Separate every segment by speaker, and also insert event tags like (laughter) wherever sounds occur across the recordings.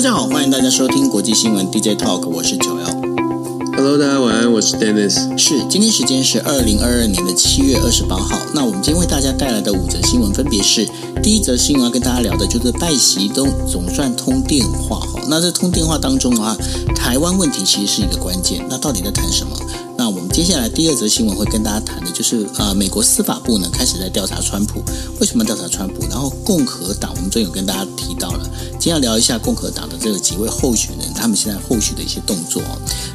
Speaker 1: 大家好，欢迎大家收听国际新闻 DJ Talk，我是九幺。
Speaker 2: Hello，大家晚安，我是 Dennis。
Speaker 1: 是，今天时间是二零二二年的七月二十八号。那我们今天为大家带来的五则新闻分别是：第一则新闻要跟大家聊的就是拜习都总算通电话哈。那在通电话当中的话，台湾问题其实是一个关键。那到底在谈什么？那我们接下来第二则新闻会跟大家谈的就是，呃，美国司法部呢开始在调查川普，为什么调查川普？然后共和党，我们最近有跟大家提到了，今天要聊一下共和党的这个几位候选人，他们现在后续的一些动作。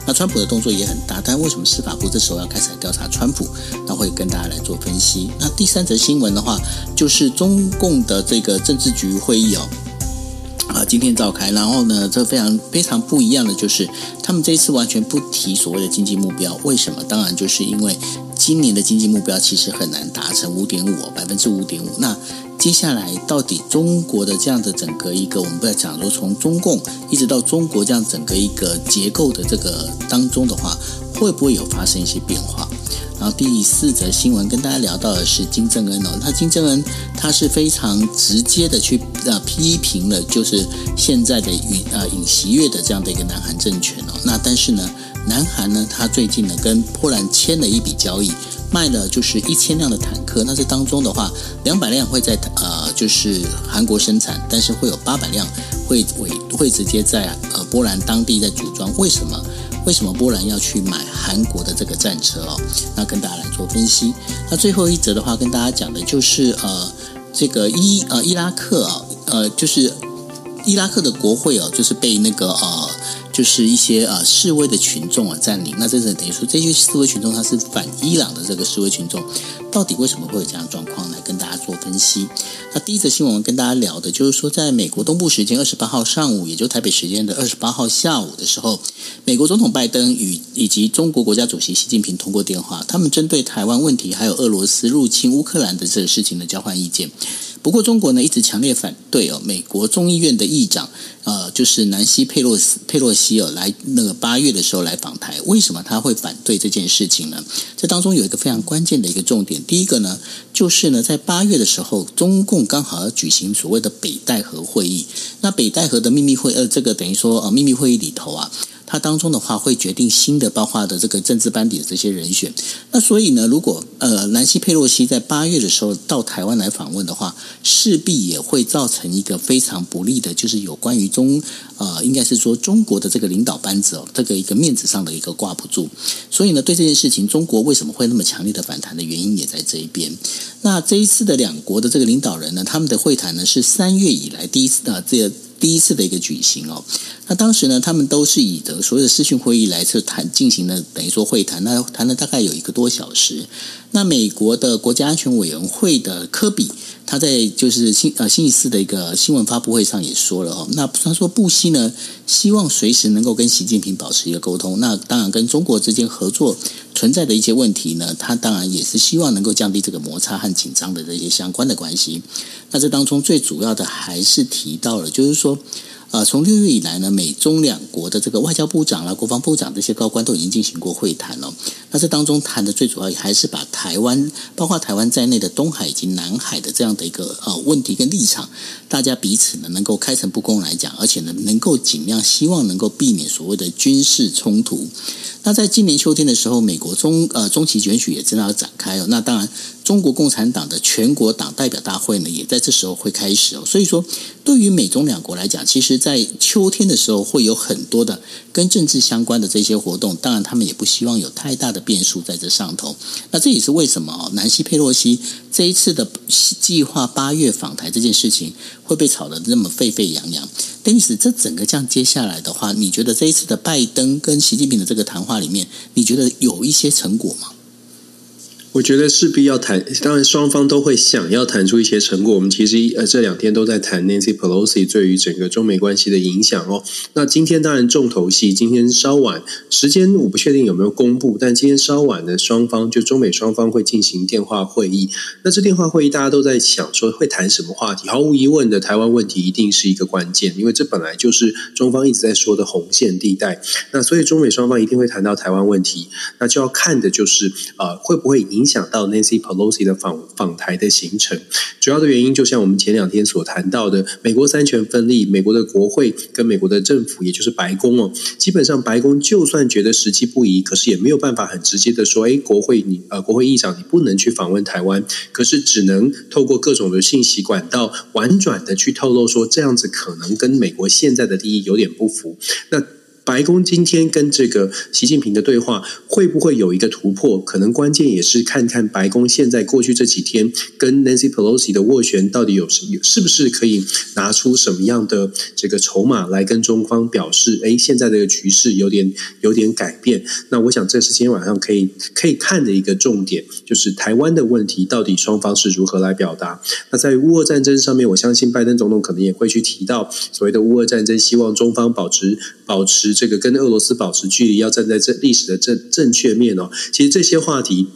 Speaker 1: 那川普的动作也很大，但为什么司法部这时候要开始来调查川普？那会跟大家来做分析。那第三则新闻的话，就是中共的这个政治局会议哦。啊，今天召开，然后呢，这非常非常不一样的就是，他们这一次完全不提所谓的经济目标，为什么？当然就是因为今年的经济目标其实很难达成五点五，百分之五点五。那接下来到底中国的这样的整个一个，我们不要讲说从中共一直到中国这样整个一个结构的这个当中的话，会不会有发生一些变化？然后第四则新闻跟大家聊到的是金正恩哦，他金正恩他是非常直接的去呃批评了，就是现在的尹呃尹锡悦的这样的一个南韩政权哦。那但是呢，南韩呢，他最近呢跟波兰签了一笔交易，卖了就是一千辆的坦克。那这当中的话，两百辆会在呃就是韩国生产，但是会有八百辆会会会直接在呃波兰当地在组装。为什么？为什么波兰要去买韩国的这个战车哦？那跟大家来做分析。那最后一则的话，跟大家讲的就是呃，这个伊呃伊拉克啊，呃，就是伊拉克的国会哦，就是被那个呃。就是一些呃示威的群众啊占领，那这是等于说这些示威群众他是反伊朗的这个示威群众，到底为什么会有这样状况？来跟大家做分析。那第一则新闻跟大家聊的就是说，在美国东部时间二十八号上午，也就台北时间的二十八号下午的时候，美国总统拜登与以及中国国家主席习近平通过电话，他们针对台湾问题还有俄罗斯入侵乌克兰的这个事情的交换意见。不过中国呢一直强烈反对哦，美国众议院的议长呃就是南希佩洛斯佩洛西尔来那个八月的时候来访台，为什么他会反对这件事情呢？这当中有一个非常关键的一个重点，第一个呢就是呢在八月的时候，中共刚好要举行所谓的北戴河会议，那北戴河的秘密会呃这个等于说呃秘密会议里头啊。它当中的话会决定新的包括的这个政治班底的这些人选。那所以呢，如果呃南希佩洛西在八月的时候到台湾来访问的话，势必也会造成一个非常不利的，就是有关于中呃应该是说中国的这个领导班子哦，这个一个面子上的一个挂不住。所以呢，对这件事情，中国为什么会那么强烈的反弹的原因也在这一边。那这一次的两国的这个领导人呢，他们的会谈呢是三月以来第一次啊这个。第一次的一个举行哦，那当时呢，他们都是以的所有的视讯会议来这谈进行的，等于说会谈，那谈了大概有一个多小时。那美国的国家安全委员会的科比，他在就是星呃星期四的一个新闻发布会上也说了哦，那他说布希呢希望随时能够跟习近平保持一个沟通，那当然跟中国之间合作存在的一些问题呢，他当然也是希望能够降低这个摩擦和紧张的这些相关的关系。那这当中最主要的还是提到了，就是说。呃，从六月以来呢，美中两国的这个外交部长啦、国防部长这些高官都已经进行过会谈了。那这当中谈的最主要还是把台湾，包括台湾在内的东海以及南海的这样的一个呃问题跟立场，大家彼此呢能够开诚布公来讲，而且呢能够尽量希望能够避免所谓的军事冲突。那在今年秋天的时候，美国中呃中期选举也正要展开哦。那当然，中国共产党的全国党代表大会呢，也在这时候会开始哦。所以说，对于美中两国来讲，其实，在秋天的时候会有很多的跟政治相关的这些活动。当然，他们也不希望有太大的变数在这上头。那这也是为什么，南希佩洛西这一次的计划八月访台这件事情会被炒得这么沸沸扬扬。但是，这整个这样接下来的话，你觉得这一次的拜登跟习近平的这个谈话里面，你觉得有一些成果吗？
Speaker 2: 我觉得势必要谈，当然双方都会想要谈出一些成果。我们其实呃这两天都在谈 Nancy Pelosi 对于整个中美关系的影响哦。那今天当然重头戏，今天稍晚时间我不确定有没有公布，但今天稍晚的双方就中美双方会进行电话会议。那这电话会议大家都在想说会谈什么话题？毫无疑问的，台湾问题一定是一个关键，因为这本来就是中方一直在说的红线地带。那所以中美双方一定会谈到台湾问题，那就要看的就是呃会不会影影响到 Nancy Pelosi 的访访台的行程。主要的原因就像我们前两天所谈到的，美国三权分立，美国的国会跟美国的政府，也就是白宫哦，基本上白宫就算觉得时机不宜，可是也没有办法很直接的说，哎，国会你呃国会议长你不能去访问台湾，可是只能透过各种的信息管道，婉转的去透露说，这样子可能跟美国现在的利益有点不符。那白宫今天跟这个习近平的对话会不会有一个突破？可能关键也是看看白宫现在过去这几天跟 Nancy Pelosi 的斡旋到底有有是不是可以拿出什么样的这个筹码来跟中方表示，哎，现在这个局势有点有点改变。那我想这是今天晚上可以可以看的一个重点，就是台湾的问题到底双方是如何来表达。那在乌俄战争上面，我相信拜登总统可能也会去提到所谓的乌俄战争，希望中方保持保持。这个跟俄罗斯保持距离，要站在这历史的正正确面哦。其实这些话题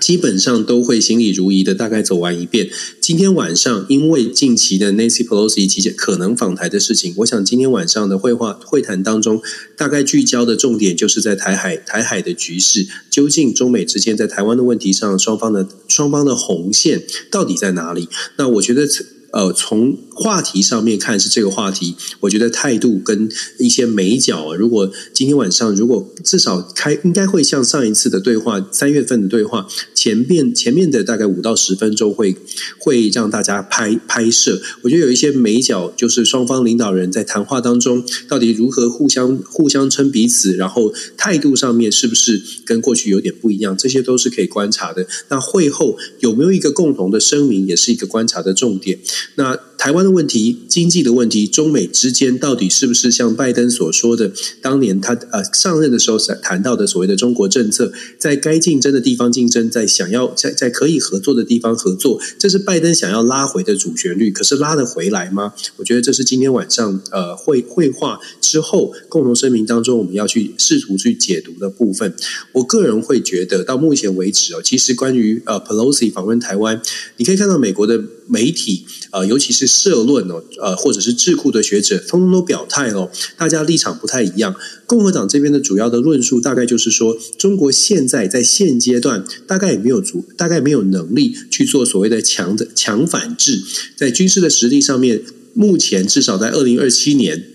Speaker 2: 基本上都会心里如一的，大概走完一遍。今天晚上，因为近期的 Nancy Pelosi 及可能访台的事情，我想今天晚上的会话会谈当中，大概聚焦的重点就是在台海台海的局势，究竟中美之间在台湾的问题上，双方的双方的红线到底在哪里？那我觉得。呃，从话题上面看是这个话题，我觉得态度跟一些眉角，如果今天晚上如果至少开，应该会像上一次的对话，三月份的对话前面前面的大概五到十分钟会会让大家拍拍摄。我觉得有一些眉角，就是双方领导人在谈话当中到底如何互相互相称彼此，然后态度上面是不是跟过去有点不一样，这些都是可以观察的。那会后有没有一个共同的声明，也是一个观察的重点。那台湾的问题、经济的问题、中美之间到底是不是像拜登所说的，当年他呃上任的时候谈到的所谓的中国政策，在该竞争的地方竞争，在想要在在可以合作的地方合作，这是拜登想要拉回的主旋律。可是拉得回来吗？我觉得这是今天晚上呃会会话之后共同声明当中我们要去试图去解读的部分。我个人会觉得到目前为止哦，其实关于呃 Pelosi 访问台湾，你可以看到美国的媒体。呃，尤其是社论哦，呃，或者是智库的学者，通通都表态哦，大家立场不太一样。共和党这边的主要的论述，大概就是说，中国现在在现阶段，大概也没有足，大概没有能力去做所谓的强的强反制，在军事的实力上面，目前至少在二零二七年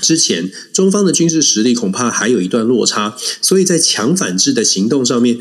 Speaker 2: 之前，中方的军事实力恐怕还有一段落差，所以在强反制的行动上面。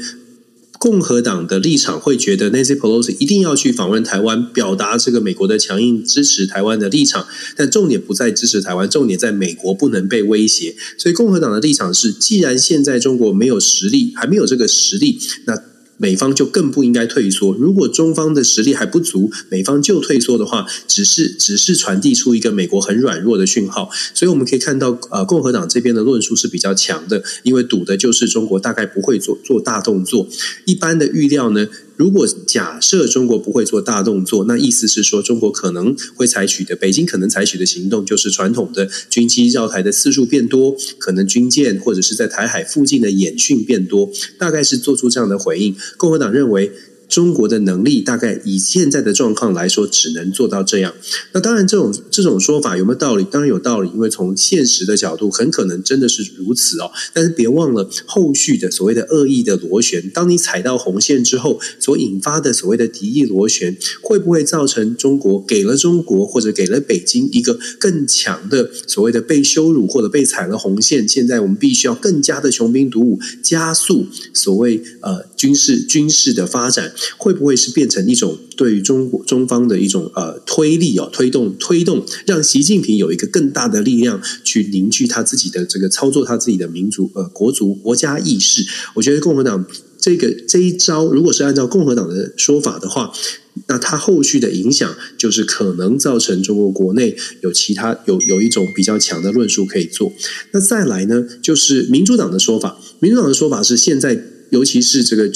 Speaker 2: 共和党的立场会觉得 Nancy Pelosi 一定要去访问台湾，表达这个美国的强硬支持台湾的立场，但重点不在支持台湾，重点在美国不能被威胁。所以共和党的立场是，既然现在中国没有实力，还没有这个实力，那。美方就更不应该退缩。如果中方的实力还不足，美方就退缩的话，只是只是传递出一个美国很软弱的讯号。所以我们可以看到，呃，共和党这边的论述是比较强的，因为赌的就是中国大概不会做做大动作。一般的预料呢？如果假设中国不会做大动作，那意思是说，中国可能会采取的，北京可能采取的行动，就是传统的军机绕台的次数变多，可能军舰或者是在台海附近的演训变多，大概是做出这样的回应。共和党认为。中国的能力大概以现在的状况来说，只能做到这样。那当然，这种这种说法有没有道理？当然有道理，因为从现实的角度，很可能真的是如此哦。但是别忘了后续的所谓的恶意的螺旋，当你踩到红线之后，所引发的所谓的敌意螺旋，会不会造成中国给了中国或者给了北京一个更强的所谓的被羞辱或者被踩了红线？现在我们必须要更加的穷兵黩武，加速所谓呃军事军事的发展。会不会是变成一种对于中国中方的一种呃推力哦，推动推动，让习近平有一个更大的力量去凝聚他自己的这个操作他自己的民族呃国族国家意识？我觉得共和党这个这一招，如果是按照共和党的说法的话，那他后续的影响就是可能造成中国国内有其他有有一种比较强的论述可以做。那再来呢，就是民主党的说法，民主党的说法是现在尤其是这个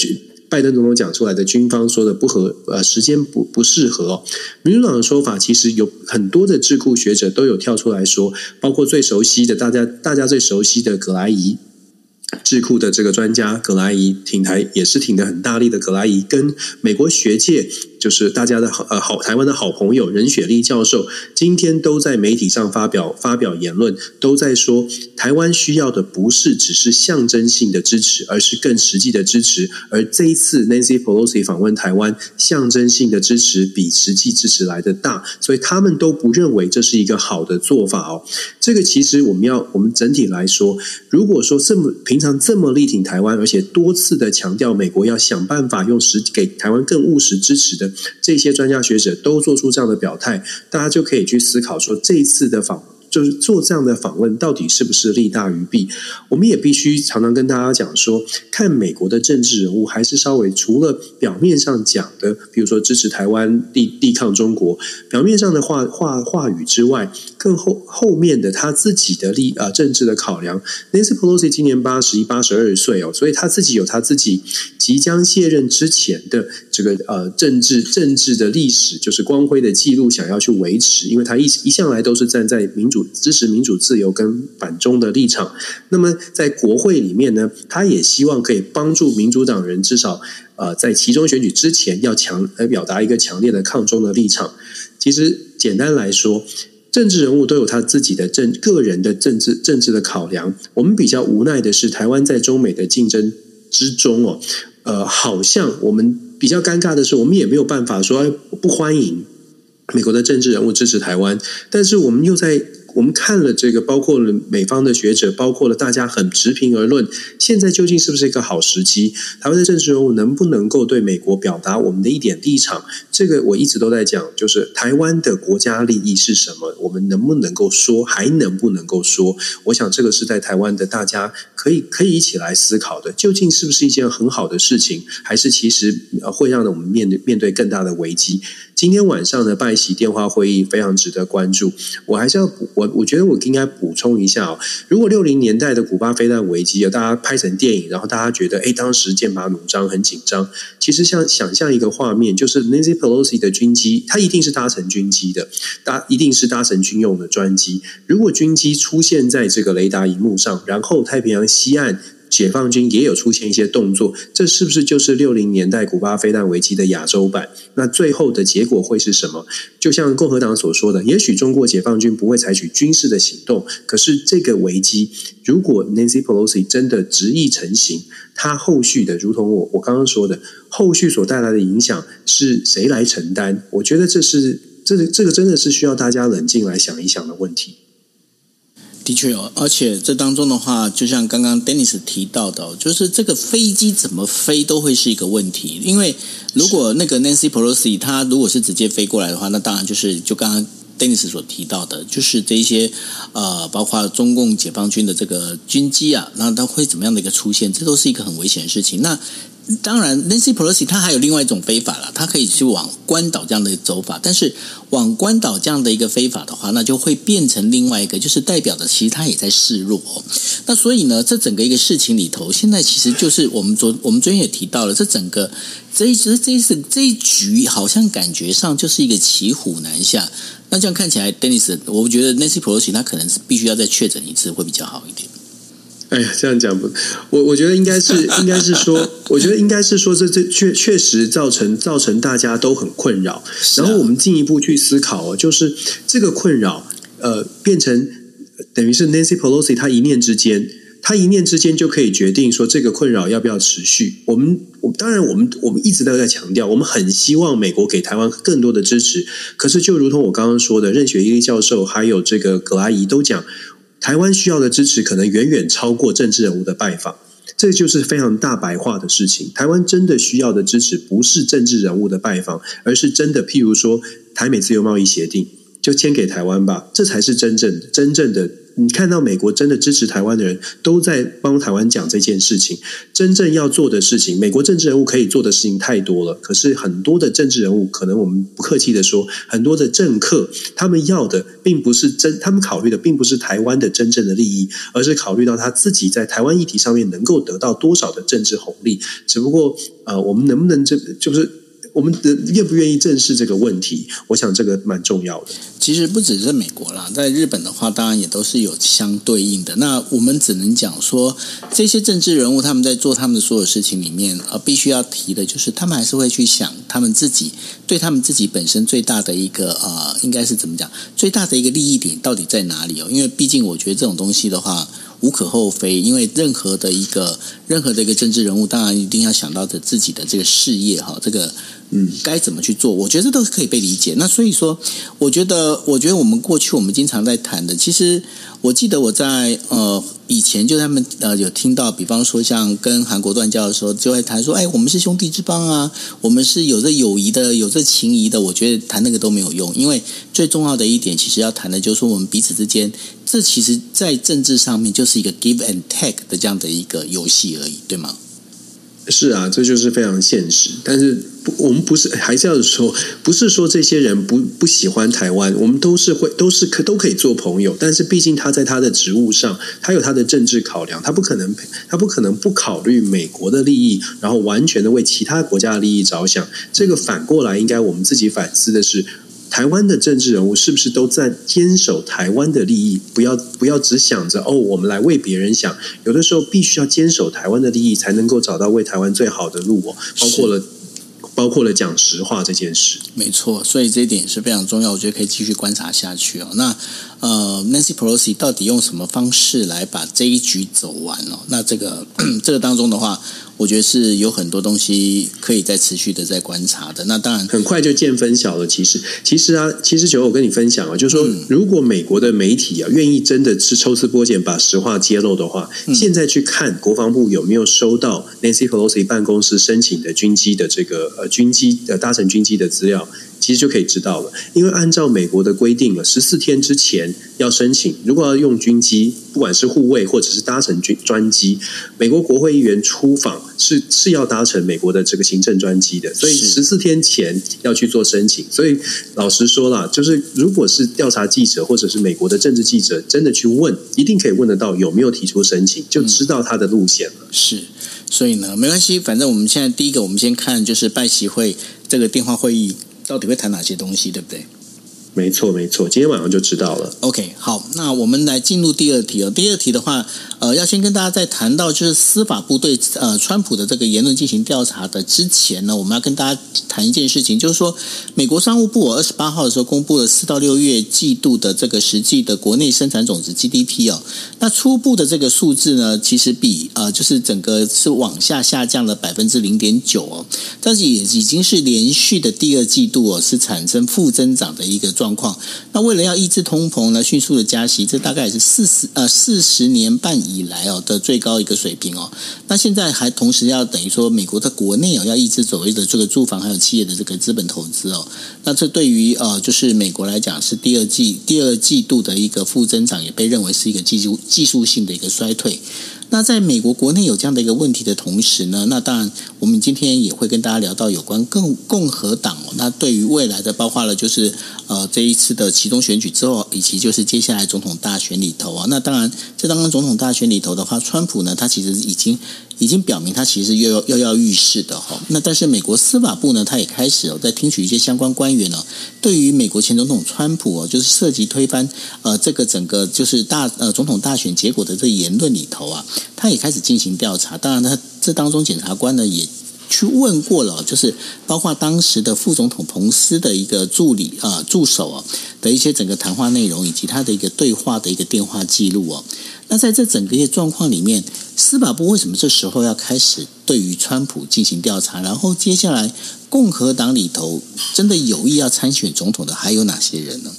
Speaker 2: 拜登总统讲出来的军方说的不合，呃，时间不不适合哦。民主党的说法其实有很多的智库学者都有跳出来说，包括最熟悉的大家大家最熟悉的葛莱仪智库的这个专家葛莱仪挺台也是挺得很大力的葛莱仪，跟美国学界就是大家的好呃好台湾的好朋友任雪莉教授，今天都在媒体上发表发表言论，都在说台湾需要的不是只是象征性的支持，而是更实际的支持。而这一次 Nancy Pelosi 访问台湾，象征性的支持比实际支持来得大，所以他们都不认为这是一个好的做法哦。这个其实我们要我们整体来说，如果说这么平常这么力挺台湾，而且多次的强调美国要想办法用实给台湾更务实支持的这些专家学者都做出这样的表态，大家就可以去思考说，这一次的访。就是做这样的访问，到底是不是利大于弊？我们也必须常常跟大家讲说，看美国的政治人物，还是稍微除了表面上讲的，比如说支持台湾、抵抵抗中国，表面上的话话话语之外，更后后面的他自己的利啊政治的考量。Nancy Pelosi 今年八十一、八十二岁哦，所以他自己有他自己即将卸任之前的这个呃政治政治的历史，就是光辉的记录，想要去维持，因为他一一向来都是站在民主。支持民主自由跟反中的立场，那么在国会里面呢，他也希望可以帮助民主党人，至少呃在期中选举之前要强来表达一个强烈的抗中的立场。其实简单来说，政治人物都有他自己的政个人的政治政治的考量。我们比较无奈的是，台湾在中美的竞争之中哦，呃，好像我们比较尴尬的是，我们也没有办法说不欢迎美国的政治人物支持台湾，但是我们又在。我们看了这个，包括了美方的学者，包括了大家很持平而论。现在究竟是不是一个好时机？台湾的政治人物能不能够对美国表达我们的一点立场？这个我一直都在讲，就是台湾的国家利益是什么？我们能不能够说？还能不能够说？我想这个是在台湾的大家可以可以一起来思考的。究竟是不是一件很好的事情？还是其实会让我们面对面对更大的危机？今天晚上的拜习电话会议非常值得关注。我还是要我我觉得我应该补充一下哦，如果六零年代的古巴飞弹危机有大家拍成电影，然后大家觉得哎，当时剑拔弩张很紧张。其实像想象一个画面，就是 Nancy Pelosi 的军机，它一定是搭乘军机的，搭一定是搭乘军用的专机。如果军机出现在这个雷达荧幕上，然后太平洋西岸。解放军也有出现一些动作，这是不是就是六零年代古巴飞弹危机的亚洲版？那最后的结果会是什么？就像共和党所说的，也许中国解放军不会采取军事的行动，可是这个危机，如果 Nancy Pelosi 真的执意成行，他后续的，如同我我刚刚说的，后续所带来的影响是谁来承担？我觉得这是这个这个真的是需要大家冷静来想一想的问题。
Speaker 1: 的确哦，而且这当中的话，就像刚刚 Dennis 提到的，就是这个飞机怎么飞都会是一个问题。因为如果那个 Nancy Pelosi 他如果是直接飞过来的话，那当然就是就刚刚 Dennis 所提到的，就是这一些呃，包括中共解放军的这个军机啊，那它会怎么样的一个出现？这都是一个很危险的事情。那当然，Nancy Pelosi 他还有另外一种飞法了，他可以去往关岛这样的走法，但是往关岛这样的一个飞法的话，那就会变成另外一个，就是代表的其实他也在示弱。那所以呢，这整个一个事情里头，现在其实就是我们昨我们昨天也提到了，这整个这一这一次这一局，好像感觉上就是一个骑虎难下。那这样看起来，Dennis，我觉得 Nancy Pelosi 他可能是必须要再确诊一次，会比较好一点。
Speaker 2: 哎呀，这样讲不，我我觉得应该是应该是说，我觉得应该是说，这这确确实造成造成大家都很困扰。然后我们进一步去思考哦，就是这个困扰，呃，变成等于是 Nancy Pelosi 他一念之间，他一念之间就可以决定说这个困扰要不要持续。我们我当然我们我们一直都在强调，我们很希望美国给台湾更多的支持。可是就如同我刚刚说的，任雪莉教授还有这个葛阿姨都讲。台湾需要的支持可能远远超过政治人物的拜访，这就是非常大白话的事情。台湾真的需要的支持不是政治人物的拜访，而是真的，譬如说台美自由贸易协定，就签给台湾吧，这才是真正的、真正的。你看到美国真的支持台湾的人都在帮台湾讲这件事情，真正要做的事情，美国政治人物可以做的事情太多了。可是很多的政治人物，可能我们不客气的说，很多的政客，他们要的并不是真，他们考虑的并不是台湾的真正的利益，而是考虑到他自己在台湾议题上面能够得到多少的政治红利。只不过，呃，我们能不能这就是我们的愿不愿意正视这个问题？我想这个蛮重要的。
Speaker 1: 其实不只是美国啦，在日本的话，当然也都是有相对应的。那我们只能讲说，这些政治人物他们在做他们的所有事情里面，呃，必须要提的就是，他们还是会去想他们自己对他们自己本身最大的一个呃，应该是怎么讲？最大的一个利益点到底在哪里哦？因为毕竟我觉得这种东西的话。无可厚非，因为任何的一个任何的一个政治人物，当然一定要想到的自己的这个事业哈，这个嗯该怎么去做，我觉得这都是可以被理解。那所以说，我觉得，我觉得我们过去我们经常在谈的，其实我记得我在呃以前就他们呃有听到，比方说像跟韩国断交的时候，就会谈说，哎，我们是兄弟之邦啊，我们是有着友谊的，有着情谊的。我觉得谈那个都没有用，因为最重要的一点，其实要谈的就是说我们彼此之间。这其实，在政治上面就是一个 give and take 的这样的一个游戏而已，对吗？
Speaker 2: 是啊，这就是非常现实。但是，我们不是还是要说，不是说这些人不不喜欢台湾，我们都是会都是可都可以做朋友。但是，毕竟他在他的职务上，他有他的政治考量，他不可能他不可能不考虑美国的利益，然后完全的为其他国家的利益着想。这个反过来，应该我们自己反思的是。台湾的政治人物是不是都在坚守台湾的利益？不要不要只想着哦，我们来为别人想。有的时候必须要坚守台湾的利益，才能够找到为台湾最好的路哦。包括了，包括了讲实话这件事。
Speaker 1: 没错，所以这一点是非常重要。我觉得可以继续观察下去哦。那呃，Nancy Pelosi 到底用什么方式来把这一局走完哦？那这个 (clears throat) 这个当中的话。我觉得是有很多东西可以再持续的在观察的。那当然，
Speaker 2: 很快就见分晓了。其实，其实啊，其实九，我跟你分享啊，就是说，如果美国的媒体啊愿意真的是抽丝剥茧，把实话揭露的话，嗯，现在去看国防部有没有收到 Nancy Pelosi 办公室申请的军机的这个呃军机呃搭乘军机的资料。其实就可以知道了，因为按照美国的规定了，十四天之前要申请。如果要用军机，不管是护卫或者是搭乘军专机，美国国会议员出访是是要搭乘美国的这个行政专机的，所以十四天前要去做申请。所以老实说啦，就是如果是调查记者或者是美国的政治记者真的去问，一定可以问得到有没有提出申请，就知道他的路线了。
Speaker 1: 是，所以呢，没关系，反正我们现在第一个，我们先看就是拜习会这个电话会议。到底会谈哪些东西，对不对？
Speaker 2: 没错，没错，今天晚上就知道了。
Speaker 1: OK，好，那我们来进入第二题哦。第二题的话，呃，要先跟大家在谈到就是司法部对呃川普的这个言论进行调查的之前呢，我们要跟大家谈一件事情，就是说美国商务部二十八号的时候公布了四到六月季度的这个实际的国内生产总值 GDP 哦。那初步的这个数字呢，其实比呃就是整个是往下下降了百分之零点九哦，但是也已经是连续的第二季度哦是产生负增长的一个。状况，那为了要抑制通膨呢，迅速的加息，这大概也是四十呃四十年半以以来哦的最高一个水平哦。那现在还同时要等于说，美国在国内哦要抑制所谓的这个住房还有企业的这个资本投资哦。那这对于呃就是美国来讲是第二季第二季度的一个负增长，也被认为是一个技术技术性的一个衰退。那在美国国内有这样的一个问题的同时呢，那当然我们今天也会跟大家聊到有关共共和党哦，那对于未来的包括了就是呃这一次的其中选举之后，以及就是接下来总统大选里头啊，那当然在刚刚总统大选里头的话，川普呢他其实已经已经表明他其实又要跃跃欲试的哈。那但是美国司法部呢，他也开始哦在听取一些相关官员呢，对于美国前总统川普哦，就是涉及推翻呃这个整个就是大呃总统大选结果的这言论里头啊。他也开始进行调查，当然，他这当中检察官呢也去问过了，就是包括当时的副总统彭斯的一个助理啊、助手啊的一些整个谈话内容，以及他的一个对话的一个电话记录哦。那在这整个一状况里面，司法部为什么这时候要开始对于川普进行调查？然后接下来共和党里头真的有意要参选总统的还有哪些人呢？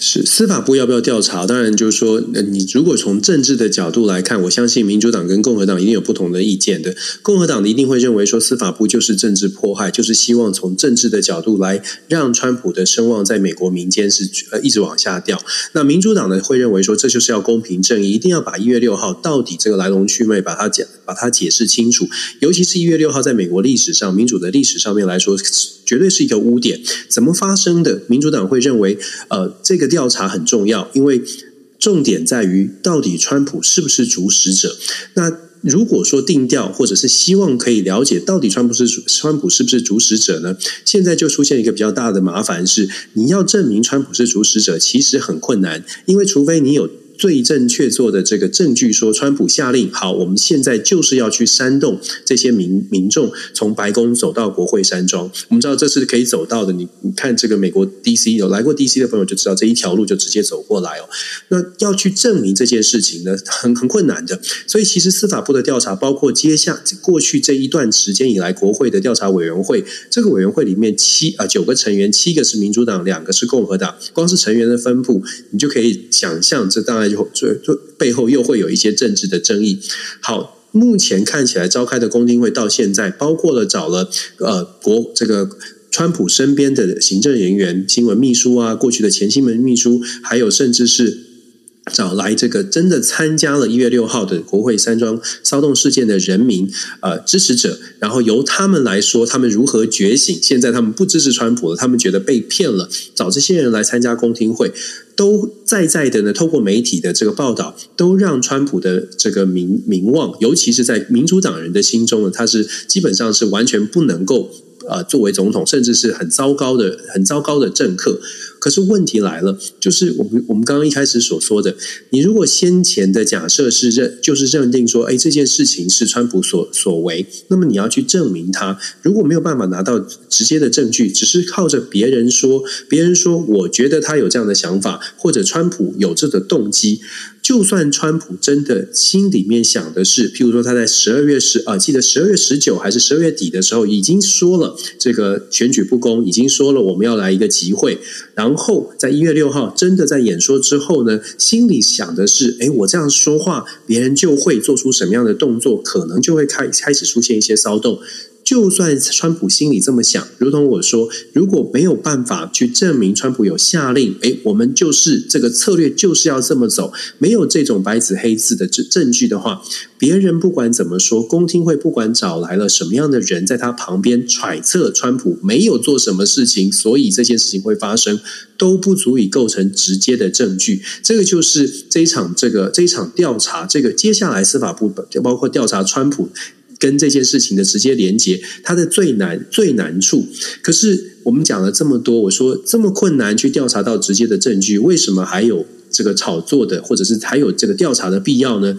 Speaker 2: 是司法部要不要调查？当然，就是说，你如果从政治的角度来看，我相信民主党跟共和党一定有不同的意见的。共和党一定会认为说，司法部就是政治迫害，就是希望从政治的角度来让川普的声望在美国民间是呃一直往下掉。那民主党呢会认为说，这就是要公平正义，一定要把一月六号到底这个来龙去脉把它解把它解释清楚。尤其是一月六号在美国历史上民主的历史上面来说，绝对是一个污点。怎么发生的？民主党会认为，呃，这个。调查很重要，因为重点在于到底川普是不是主使者。那如果说定调，或者是希望可以了解到底川普是川普是不是主使者呢？现在就出现一个比较大的麻烦是，你要证明川普是主使者，其实很困难，因为除非你有。罪证确凿的这个证据说，川普下令，好，我们现在就是要去煽动这些民民众从白宫走到国会山庄。我们知道这是可以走到的，你你看这个美国 DC 有来过 DC 的朋友就知道，这一条路就直接走过来哦。那要去证明这件事情呢，很很困难的。所以其实司法部的调查，包括接下过去这一段时间以来，国会的调查委员会，这个委员会里面七啊九个成员，七个是民主党，两个是共和党，光是成员的分布，你就可以想象，这当然。就就背后又会有一些政治的争议。好，目前看起来召开的公听会到现在，包括了找了呃国这个川普身边的行政人员、新闻秘书啊，过去的前新闻秘书，还有甚至是找来这个真的参加了一月六号的国会山庄骚动事件的人民呃支持者，然后由他们来说他们如何觉醒。现在他们不支持川普了，他们觉得被骗了，找这些人来参加公听会。都在在的呢，透过媒体的这个报道，都让川普的这个名名望，尤其是在民主党人的心中呢，他是基本上是完全不能够呃作为总统，甚至是很糟糕的、很糟糕的政客。可是问题来了，就是我们我们刚刚一开始所说的，你如果先前的假设是认，就是认定说，哎，这件事情是川普所所为，那么你要去证明他，如果没有办法拿到直接的证据，只是靠着别人说，别人说，我觉得他有这样的想法，或者川普有这个动机。就算川普真的心里面想的是，譬如说他在十二月十啊，记得十二月十九还是十二月底的时候，已经说了这个选举不公，已经说了我们要来一个集会，然后在一月六号真的在演说之后呢，心里想的是，哎，我这样说话，别人就会做出什么样的动作，可能就会开开始出现一些骚动。就算川普心里这么想，如同我说，如果没有办法去证明川普有下令，诶，我们就是这个策略就是要这么走，没有这种白纸黑字的证证据的话，别人不管怎么说，公听会不管找来了什么样的人在他旁边揣测川普没有做什么事情，所以这件事情会发生，都不足以构成直接的证据。这个就是这一场这个这一场调查，这个接下来司法部就包括调查川普。跟这件事情的直接连接，它的最难最难处。可是我们讲了这么多，我说这么困难去调查到直接的证据，为什么还有这个炒作的，或者是还有这个调查的必要呢？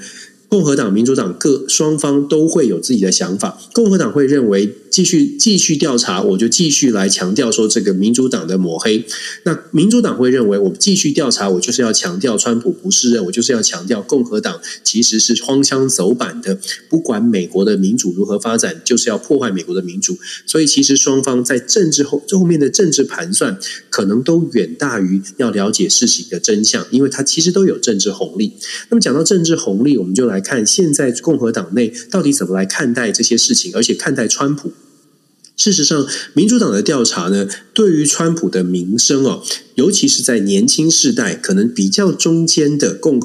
Speaker 2: 共和党、民主党各双方都会有自己的想法。共和党会认为。继续继续调查，我就继续来强调说这个民主党的抹黑。那民主党会认为，我继续调查，我就是要强调川普不是人，我就是要强调共和党其实是荒腔走板的，不管美国的民主如何发展，就是要破坏美国的民主。所以，其实双方在政治后后面的政治盘算，可能都远大于要了解事情的真相，因为它其实都有政治红利。那么，讲到政治红利，我们就来看现在共和党内到底怎么来看待这些事情，而且看待川普。事实上，民主党的调查呢，对于川普的名声哦，尤其是在年轻世代，可能比较中间的共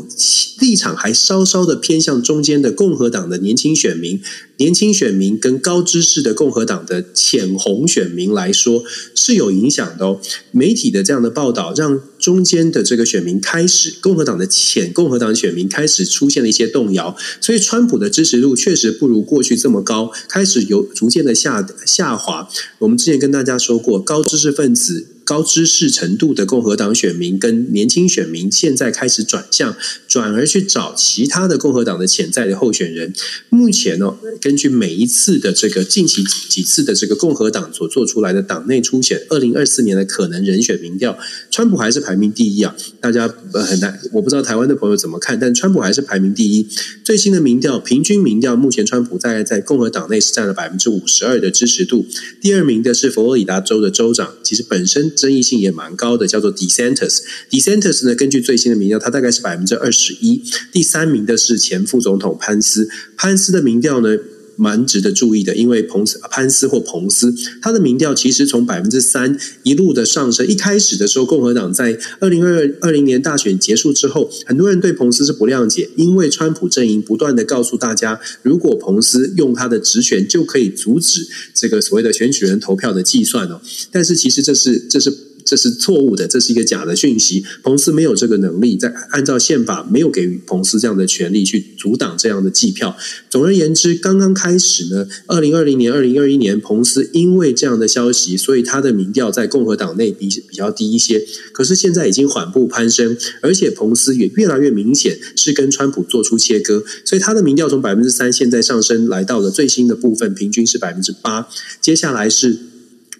Speaker 2: 立场还稍稍的偏向中间的共和党的年轻选民，年轻选民跟高知识的共和党的浅红选民来说是有影响的哦。媒体的这样的报道，让中间的这个选民开始，共和党的浅共和党选民开始出现了一些动摇，所以川普的支持度确实不如过去这么高，开始有逐渐的下下滑。我们之前跟大家说过，高知识分子。高知识程度的共和党选民跟年轻选民现在开始转向，转而去找其他的共和党的潜在的候选人。目前呢，根据每一次的这个近期几次的这个共和党所做出来的党内初选，二零二四年的可能人选民调，川普还是排名第一啊！大家很难，我不知道台湾的朋友怎么看，但川普还是排名第一。最新的民调，平均民调，目前川普大概在共和党内是占了百分之五十二的支持度。第二名的是佛罗里达州的州长，其实本身。争议性也蛮高的，叫做 DeSantis。DeSantis 呢，根据最新的民调，它大概是百分之二十一。第三名的是前副总统潘斯，潘斯的民调呢，蛮值得注意的，因为彭斯、潘斯或彭斯，他的民调其实从百分之三一路的上升。一开始的时候，共和党在二零二二零年大选结束之后，很多人对彭斯是不谅解，因为川普阵营不断的告诉大家，如果彭斯用他的职权就可以阻止这个所谓的选举人投票的计算哦。但是其实这是这是。这是错误的，这是一个假的讯息。彭斯没有这个能力，在按照宪法没有给予彭斯这样的权利去阻挡这样的计票。总而言之，刚刚开始呢，二零二零年、二零二一年，彭斯因为这样的消息，所以他的民调在共和党内比比较低一些。可是现在已经缓步攀升，而且彭斯也越来越明显是跟川普做出切割，所以他的民调从百分之三现在上升来到了最新的部分，平均是百分之八。接下来是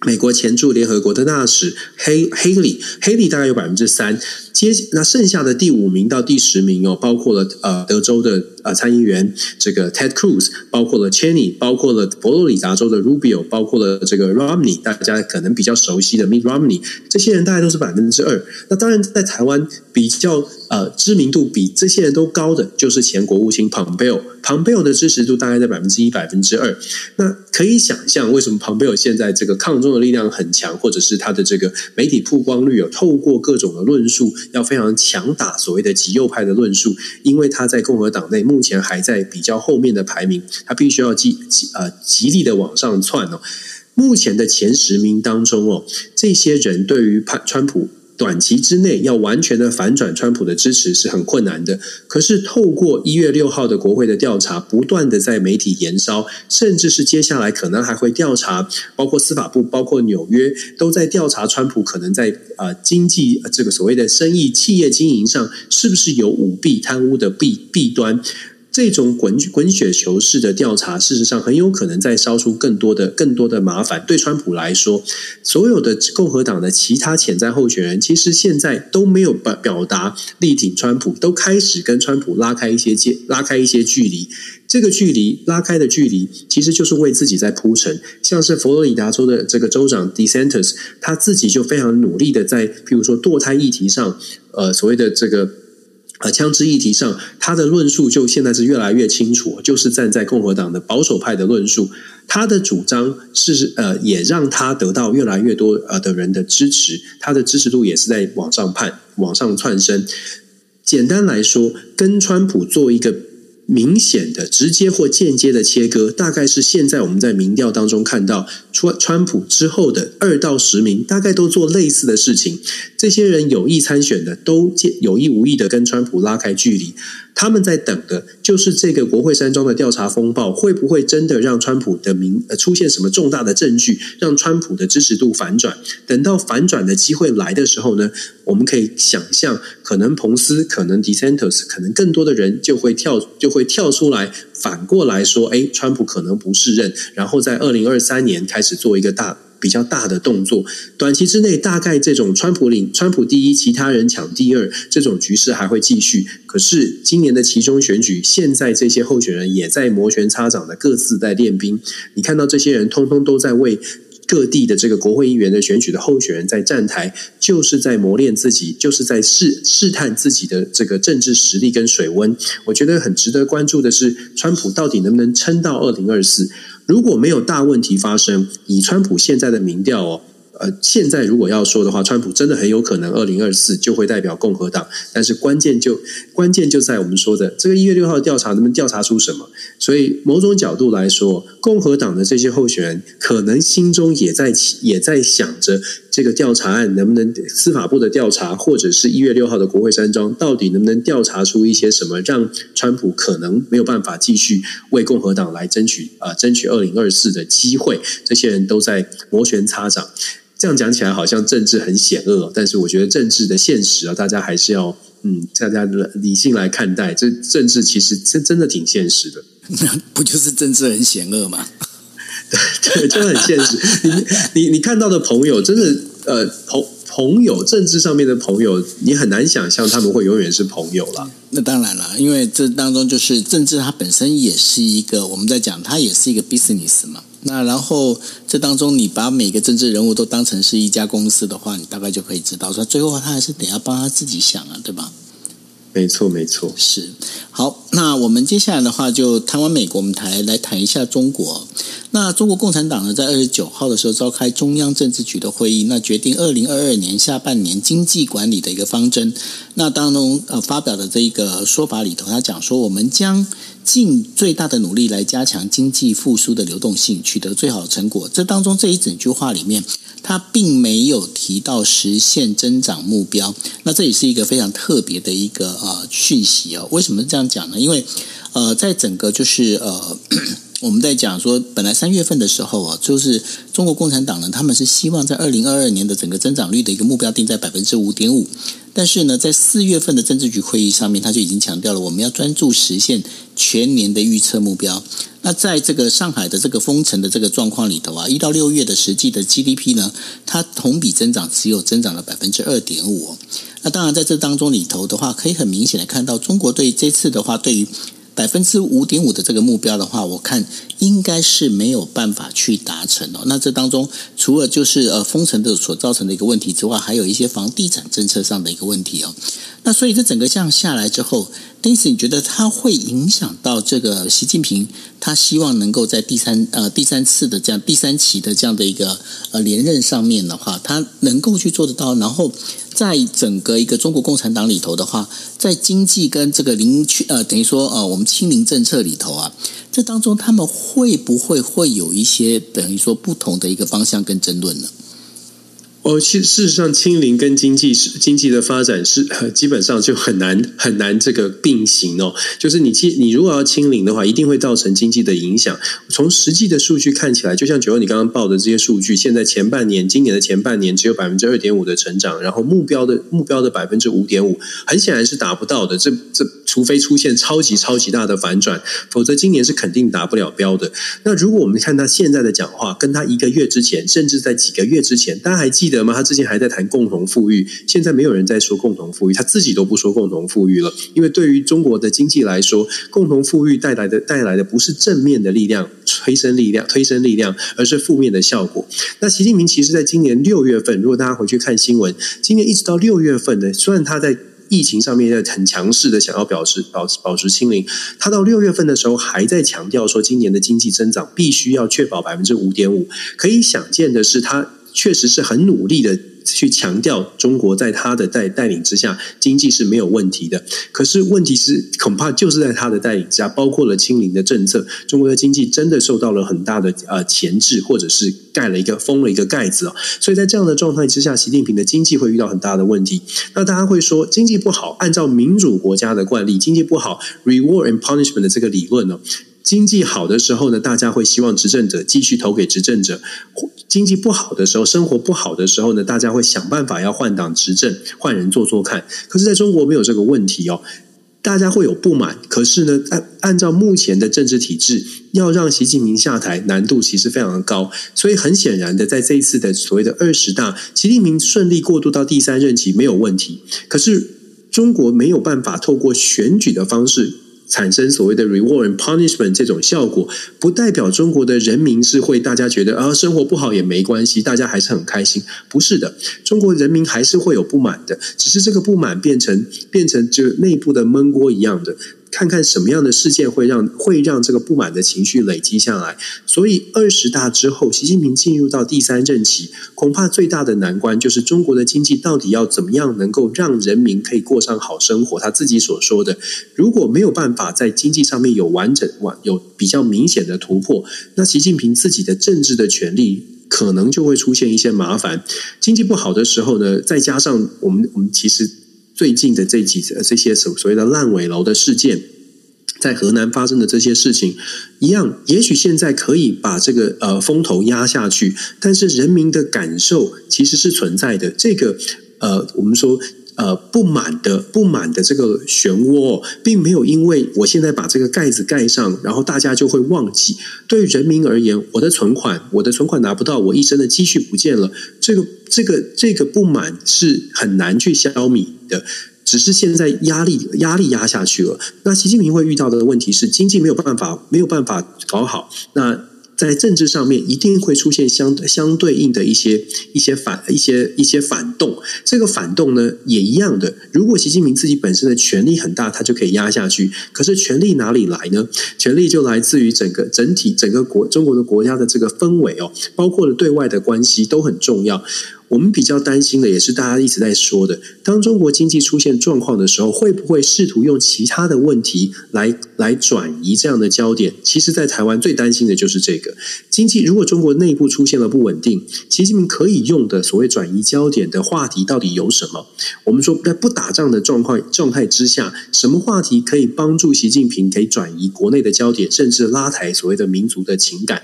Speaker 2: 美国前驻联合国的大使黑黑里，黑里大概有百分之三。接那剩下的第五名到第十名哦，包括了呃德州的呃参议员这个 Ted Cruz，包括了 Cheney，包括了佛罗里达州的 Rubio，包括了这个 Romney，大家可能比较熟悉的 Mitt Romney，这些人大概都是百分之二。那当然在台湾比较呃知名度比这些人都高的，就是前国务卿 Pompeo，Pompeo 的支持度大概在百分之一、百分之二。那可以想象为什么 Pompeo 现在这个抗中的力量很强，或者是他的这个媒体曝光率有透过各种的论述。要非常强打所谓的极右派的论述，因为他在共和党内目前还在比较后面的排名，他必须要极极呃极力的往上窜哦。目前的前十名当中哦，这些人对于川川普。短期之内要完全的反转川普的支持是很困难的。可是透过一月六号的国会的调查，不断的在媒体延烧，甚至是接下来可能还会调查，包括司法部、包括纽约都在调查川普可能在呃经济这个所谓的生意企业经营上是不是有舞弊贪污的弊弊端。这种滚滚雪球式的调查，事实上很有可能在烧出更多的、更多的麻烦。对川普来说，所有的共和党的其他潜在候选人，其实现在都没有表表达力挺川普，都开始跟川普拉开一些界，拉开一些距离。这个距离拉开的距离，其实就是为自己在铺陈。像是佛罗里达州的这个州长 DeSantis，他自己就非常努力的在，譬如说堕胎议题上，呃，所谓的这个。呃，枪支议题上，他的论述就现在是越来越清楚，就是站在共和党的保守派的论述，他的主张是呃，也让他得到越来越多呃的人的支持，他的支持度也是在往上攀，往上窜升。简单来说，跟川普做一个。明显的、直接或间接的切割，大概是现在我们在民调当中看到，川川普之后的二到十名，大概都做类似的事情。这些人有意参选的，都有意无意的跟川普拉开距离。他们在等的就是这个国会山庄的调查风暴会不会真的让川普的名呃出现什么重大的证据，让川普的支持度反转？等到反转的机会来的时候呢，我们可以想象，可能彭斯，可能 DeSantis，可能更多的人就会跳就会跳出来，反过来说，哎，川普可能不适任，然后在二零二三年开始做一个大。比较大的动作，短期之内大概这种川普领川普第一，其他人抢第二这种局势还会继续。可是今年的其中选举，现在这些候选人也在摩拳擦掌的各自在练兵。你看到这些人通通都在为各地的这个国会议员的选举的候选人在站台，就是在磨练自己，就是在试试探自己的这个政治实力跟水温。我觉得很值得关注的是，川普到底能不能撑到二零二四？如果没有大问题发生，以川普现在的民调哦，呃，现在如果要说的话，川普真的很有可能二零二四就会代表共和党。但是关键就关键就在我们说的这个一月六号调查能不能调查出什么？所以某种角度来说，共和党的这些候选人可能心中也在也在想着。这个调查案能不能司法部的调查，或者是一月六号的国会山庄，到底能不能调查出一些什么，让川普可能没有办法继续为共和党来争取啊、争取二零二四的机会？这些人都在摩拳擦掌。这样讲起来好像政治很险恶，但是我觉得政治的现实啊，大家还是要嗯，大家理性来看待。这政治其实真真的挺现实的，
Speaker 1: 那 (laughs) 不就是政治很险恶吗？
Speaker 2: 对，就很现实。你 (laughs) 你你看到的朋友，真的呃，朋朋友，政治上面的朋友，你很难想象他们会永远是朋友了。
Speaker 1: 那当然了，因为这当中就是政治，它本身也是一个我们在讲，它也是一个 business 嘛。那然后这当中，你把每个政治人物都当成是一家公司的话，你大概就可以知道说，最后他还是得要帮他自己想啊，对吧？
Speaker 2: 没错，没错，
Speaker 1: 是。好，那我们接下来的话就谈完美国，我们谈来谈一下中国。那中国共产党呢，在二十九号的时候召开中央政治局的会议，那决定二零二二年下半年经济管理的一个方针。那当中呃发表的这一个说法里头，他讲说，我们将尽最大的努力来加强经济复苏的流动性，取得最好的成果。这当中这一整句话里面，他并没有提到实现增长目标。那这也是一个非常特别的一个呃讯息哦。为什么这样讲呢？因为呃，在整个就是呃。(coughs) 我们在讲说，本来三月份的时候啊，就是中国共产党呢，他们是希望在二零二二年的整个增长率的一个目标定在百分之五点五。但是呢，在四月份的政治局会议上面，他就已经强调了，我们要专注实现全年的预测目标。那在这个上海的这个封城的这个状况里头啊，一到六月的实际的 GDP 呢，它同比增长只有增长了百分之二点五。那当然在这当中里头的话，可以很明显的看到，中国对这次的话，对于百分之五点五的这个目标的话，我看应该是没有办法去达成哦。那这当中除了就是呃封城的所造成的一个问题之外，还有一些房地产政策上的一个问题哦。那所以这整个这样下来之后，Daisy 你觉得它会影响到这个习近平他希望能够在第三呃第三次的这样第三期的这样的一个呃连任上面的话，他能够去做得到，然后。在整个一个中国共产党里头的话，在经济跟这个零区呃，等于说呃，我们清零政策里头啊，这当中他们会不会会有一些等于说不同的一个方向跟争论呢？
Speaker 2: 哦，其实事实上，清零跟经济是经济的发展是基本上就很难很难这个并行哦。就是你清你如果要清零的话，一定会造成经济的影响。从实际的数据看起来，就像九欧你刚刚报的这些数据，现在前半年今年的前半年只有百分之二点五的成长，然后目标的目标的百分之五点五，很显然是达不到的。这这除非出现超级超级大的反转，否则今年是肯定达不了标的。那如果我们看他现在的讲话，跟他一个月之前，甚至在几个月之前，大家还记得？记得吗？他之前还在谈共同富裕，现在没有人在说共同富裕，他自己都不说共同富裕了。因为对于中国的经济来说，共同富裕带来的带来的不是正面的力量、推升力量、推升力量，而是负面的效果。那习近平其实在今年六月份，如果大家回去看新闻，今年一直到六月份呢，虽然他在疫情上面在很强势的想要表示保持保持清零，他到六月份的时候还在强调说，今年的经济增长必须要确保百分之五点五。可以想见的是，他。确实是很努力的去强调，中国在他的带带领之下，经济是没有问题的。可是问题是，恐怕就是在他的带领之下，包括了清零的政策，中国的经济真的受到了很大的呃钳制，或者是盖了一个封了一个盖子哦。所以在这样的状态之下，习近平的经济会遇到很大的问题。那大家会说，经济不好，按照民主国家的惯例，经济不好，reward and punishment 的这个理论呢？经济好的时候呢，大家会希望执政者继续投给执政者；经济不好的时候，生活不好的时候呢，大家会想办法要换党执政，换人做做看。可是，在中国没有这个问题哦，大家会有不满。可是呢，按按照目前的政治体制，要让习近平下台，难度其实非常的高。所以，很显然的，在这一次的所谓的二十大，习近平顺利过渡到第三任期没有问题。可是，中国没有办法透过选举的方式。产生所谓的 reward and punishment 这种效果，不代表中国的人民是会大家觉得啊，生活不好也没关系，大家还是很开心。不是的，中国人民还是会有不满的，只是这个不满变成变成就内部的闷锅一样的。看看什么样的事件会让会让这个不满的情绪累积下来。所以二十大之后，习近平进入到第三任期，恐怕最大的难关就是中国的经济到底要怎么样能够让人民可以过上好生活。他自己所说的，如果没有办法在经济上面有完整完有比较明显的突破，那习近平自己的政治的权力可能就会出现一些麻烦。经济不好的时候呢，再加上我们我们其实。最近的这几这些所所谓的烂尾楼的事件，在河南发生的这些事情一样，也许现在可以把这个呃风头压下去，但是人民的感受其实是存在的。这个呃，我们说。呃，不满的不满的这个漩涡，并没有因为我现在把这个盖子盖上，然后大家就会忘记。对人民而言，我的存款，我的存款拿不到，我一生的积蓄不见了，这个这个这个不满是很难去消弭的。只是现在压力压力压下去了。那习近平会遇到的问题是，经济没有办法没有办法搞好。那在政治上面一定会出现相相对应的一些一些反一些一些反动，这个反动呢也一样的。如果习近平自己本身的权力很大，他就可以压下去。可是权力哪里来呢？权力就来自于整个整体整个国中国的国家的这个氛围哦，包括了对外的关系都很重要。我们比较担心的也是大家一直在说的，当中国经济出现状况的时候，会不会试图用其他的问题来来转移这样的焦点？其实，在台湾最担心的就是这个经济。如果中国内部出现了不稳定，习近平可以用的所谓转移焦点的话题到底有什么？我们说，在不打仗的状况状态之下，什么话题可以帮助习近平可以转移国内的焦点，甚至拉抬所谓的民族的情感？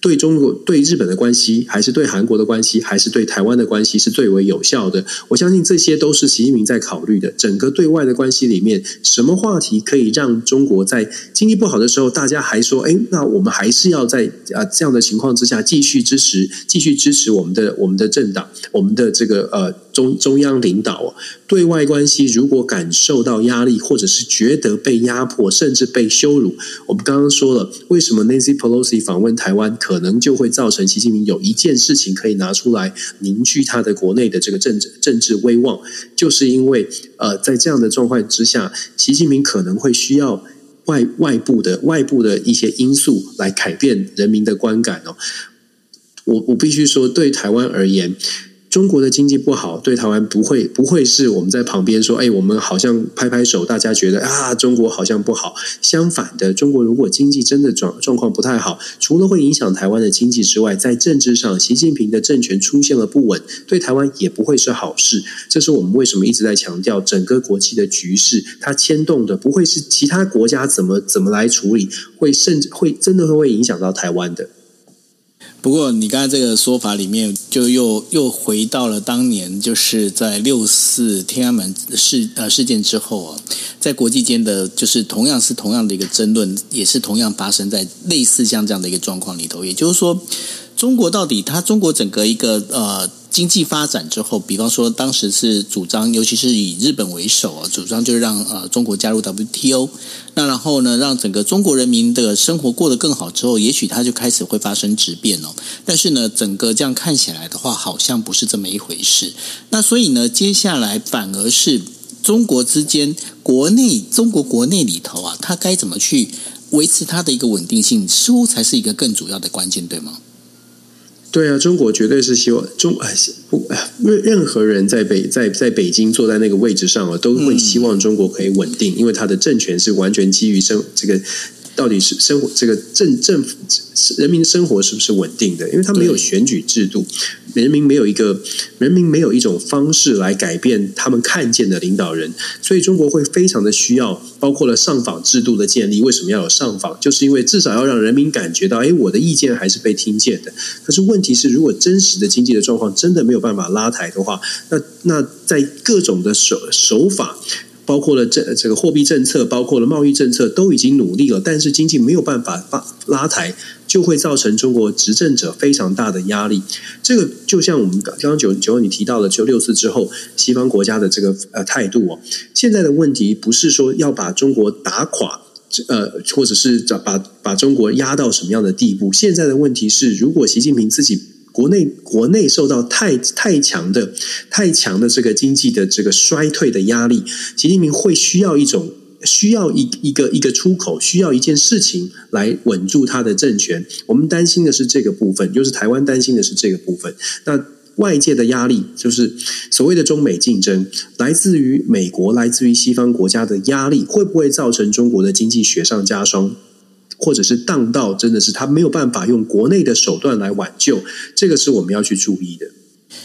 Speaker 2: 对中国、对日本的关系，还是对韩国的关系，还是对台湾的关系，是最为有效的。我相信这些都是习近平在考虑的。整个对外的关系里面，什么话题可以让中国在经济不好的时候，大家还说：“哎，那我们还是要在啊这样的情况之下继续支持，继续支持我们的我们的政党，我们的这个呃。”中中央领导对外关系如果感受到压力，或者是觉得被压迫，甚至被羞辱，我们刚刚说了，为什么 Nancy Pelosi 访问台湾，可能就会造成习近平有一件事情可以拿出来凝聚他的国内的这个政治政治威望，就是因为呃，在这样的状况之下，习近平可能会需要外外部的外部的一些因素来改变人民的观感哦。我我必须说，对台湾而言。中国的经济不好，对台湾不会不会是我们在旁边说，哎，我们好像拍拍手，大家觉得啊，中国好像不好。相反的，中国如果经济真的状状况不太好，除了会影响台湾的经济之外，在政治上，习近平的政权出现了不稳，对台湾也不会是好事。这是我们为什么一直在强调，整个国际的局势，它牵动的不会是其他国家怎么怎么来处理，会甚至会真的会影响到台湾的。
Speaker 1: 不过，你刚才这个说法里面，就又又回到了当年，就是在六四天安门事呃事件之后啊，在国际间的，就是同样是同样的一个争论，也是同样发生在类似像这样的一个状况里头。也就是说，中国到底它中国整个一个呃。经济发展之后，比方说当时是主张，尤其是以日本为首啊，主张就是让呃中国加入 WTO。那然后呢，让整个中国人民的生活过得更好之后，也许它就开始会发生质变哦。但是呢，整个这样看起来的话，好像不是这么一回事。那所以呢，接下来反而是中国之间国内中国国内里头啊，它该怎么去维持它的一个稳定性，似乎才是一个更主要的关键，对吗？
Speaker 2: 对啊，中国绝对是希望中不任任何人在北在在北京坐在那个位置上啊，都会希望中国可以稳定，因为他的政权是完全基于生这个到底是生活这个政政府人民的生活是不是稳定的？因为他没有选举制度。人民没有一个，人民没有一种方式来改变他们看见的领导人，所以中国会非常的需要，包括了上访制度的建立。为什么要有上访？就是因为至少要让人民感觉到，哎，我的意见还是被听见的。可是问题是，如果真实的经济的状况真的没有办法拉抬的话，那那在各种的手手法。包括了这这个货币政策，包括了贸易政策，都已经努力了，但是经济没有办法发拉抬，就会造成中国执政者非常大的压力。这个就像我们刚刚九九你提到的，就六四之后西方国家的这个呃态度哦。现在的问题不是说要把中国打垮，呃，或者是把把中国压到什么样的地步。现在的问题是，如果习近平自己。国内国内受到太太强的太强的这个经济的这个衰退的压力，习近平会需要一种需要一一个一个出口，需要一件事情来稳住他的政权。我们担心的是这个部分，就是台湾担心的是这个部分。那外界的压力，就是所谓的中美竞争，来自于美国，来自于西方国家的压力，会不会造成中国的经济雪上加霜？或者是荡到，真的是他没有办法用国内的手段来挽救，这个是我们要去注意的。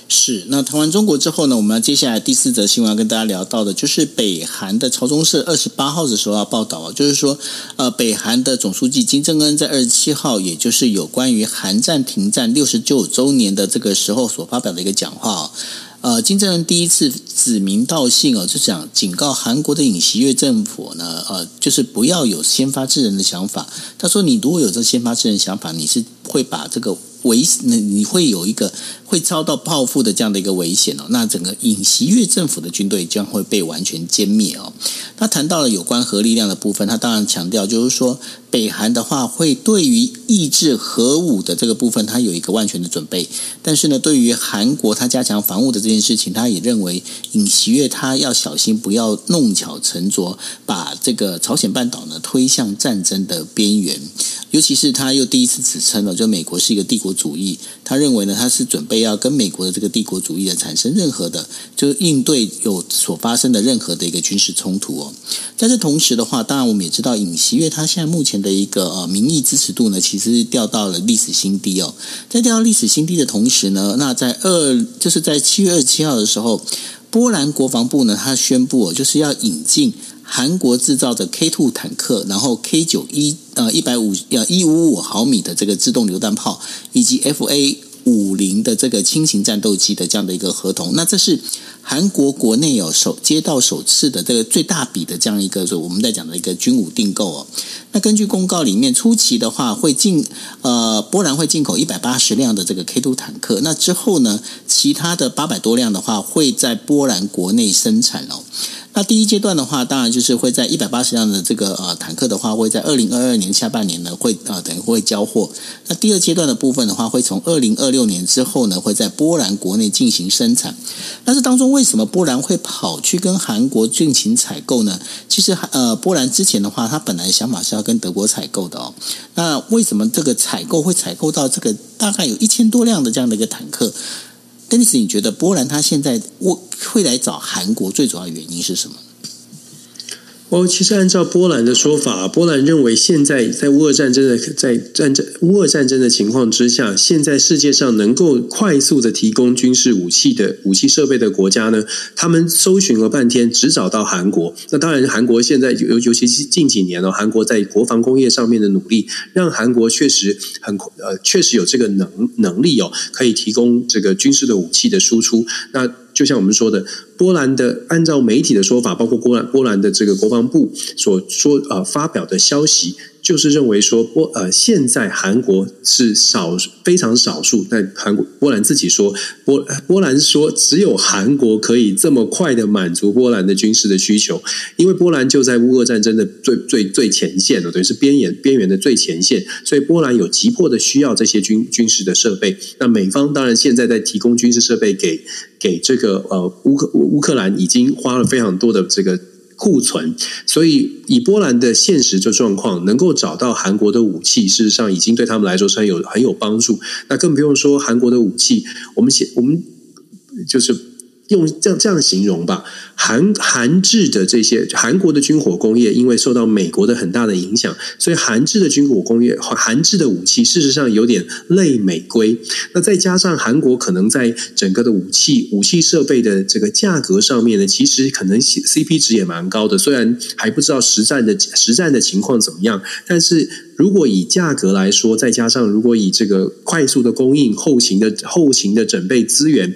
Speaker 1: 是，那谈完中国之后呢，我们要接下来第四则新闻要跟大家聊到的，就是北韩的朝中社二十八号的时候要报道啊，就是说，呃，北韩的总书记金正恩在二十七号，也就是有关于韩战停战六十九周年的这个时候所发表的一个讲话。呃，金正恩第一次指名道姓哦，就讲警告韩国的尹锡悦政府呢，呃，就是不要有先发制人的想法。他说，你如果有这先发制人想法，你是会把这个危，你会有一个会遭到报复的这样的一个危险哦。那整个尹锡悦政府的军队将会被完全歼灭哦。他谈到了有关核力量的部分，他当然强调就是说。北韩的话会对于抑制核武的这个部分，它有一个万全的准备。但是呢，对于韩国它加强防务的这件事情，他也认为尹锡悦他要小心，不要弄巧成拙，把这个朝鲜半岛呢推向战争的边缘。尤其是他又第一次指称了，就美国是一个帝国主义，他认为呢，他是准备要跟美国的这个帝国主义的产生任何的，就是应对有所发生的任何的一个军事冲突哦。在这同时的话，当然我们也知道尹锡悦他现在目前的一个呃民意支持度呢，其实是掉到了历史新低哦。在掉到历史新低的同时呢，那在二就是在七月二十七号的时候，波兰国防部呢，他宣布哦，就是要引进。韩国制造的 K two 坦克，然后 K 九一呃一百五呃一五五毫米的这个自动榴弹炮，以及 FA 五零的这个轻型战斗机的这样的一个合同，那这是韩国国内有首接到首次的这个最大笔的这样一个说我们在讲的一个军武订购哦。那根据公告里面，初期的话会进呃波兰会进口一百八十辆的这个 K two 坦克，那之后呢，其他的八百多辆的话会在波兰国内生产哦。那第一阶段的话，当然就是会在一百八十辆的这个呃坦克的话，会在二零二二年下半年呢会呃等于会交货。那第二阶段的部分的话，会从二零二六年之后呢，会在波兰国内进行生产。但是当中为什么波兰会跑去跟韩国进行采购呢？其实呃，波兰之前的话，他本来想法是要跟德国采购的哦。那为什么这个采购会采购到这个大概有一千多辆的这样的一个坦克？因此，你觉得波兰他现在会会来找韩国最主要的原因是什么？
Speaker 2: 哦，其实按照波兰的说法，波兰认为现在在乌俄战争的在战争乌俄战争的情况之下，现在世界上能够快速的提供军事武器的武器设备的国家呢，他们搜寻了半天，只找到韩国。那当然，韩国现在尤尤其是近几年哦，韩国在国防工业上面的努力，让韩国确实很呃确实有这个能能力哦，可以提供这个军事的武器的输出。那就像我们说的，波兰的按照媒体的说法，包括波兰波兰的这个国防部所说呃发表的消息。就是认为说波呃，现在韩国是少非常少数，但韩国波兰自己说波波兰说只有韩国可以这么快的满足波兰的军事的需求，因为波兰就在乌俄战争的最最最前线了，等于是边沿边缘的最前线，所以波兰有急迫的需要这些军军事的设备。那美方当然现在在提供军事设备给给这个呃乌克乌克兰，已经花了非常多的这个。库存，所以以波兰的现实的状况，能够找到韩国的武器，事实上已经对他们来说是很有很有帮助。那更不用说韩国的武器，我们写我们就是。用这样这样形容吧，韩韩制的这些韩国的军火工业，因为受到美国的很大的影响，所以韩制的军火工业、韩制的武器，事实上有点类美规。那再加上韩国可能在整个的武器、武器设备的这个价格上面呢，其实可能 CP 值也蛮高的。虽然还不知道实战的实战的情况怎么样，但是如果以价格来说，再加上如果以这个快速的供应、后勤的后勤的准备资源。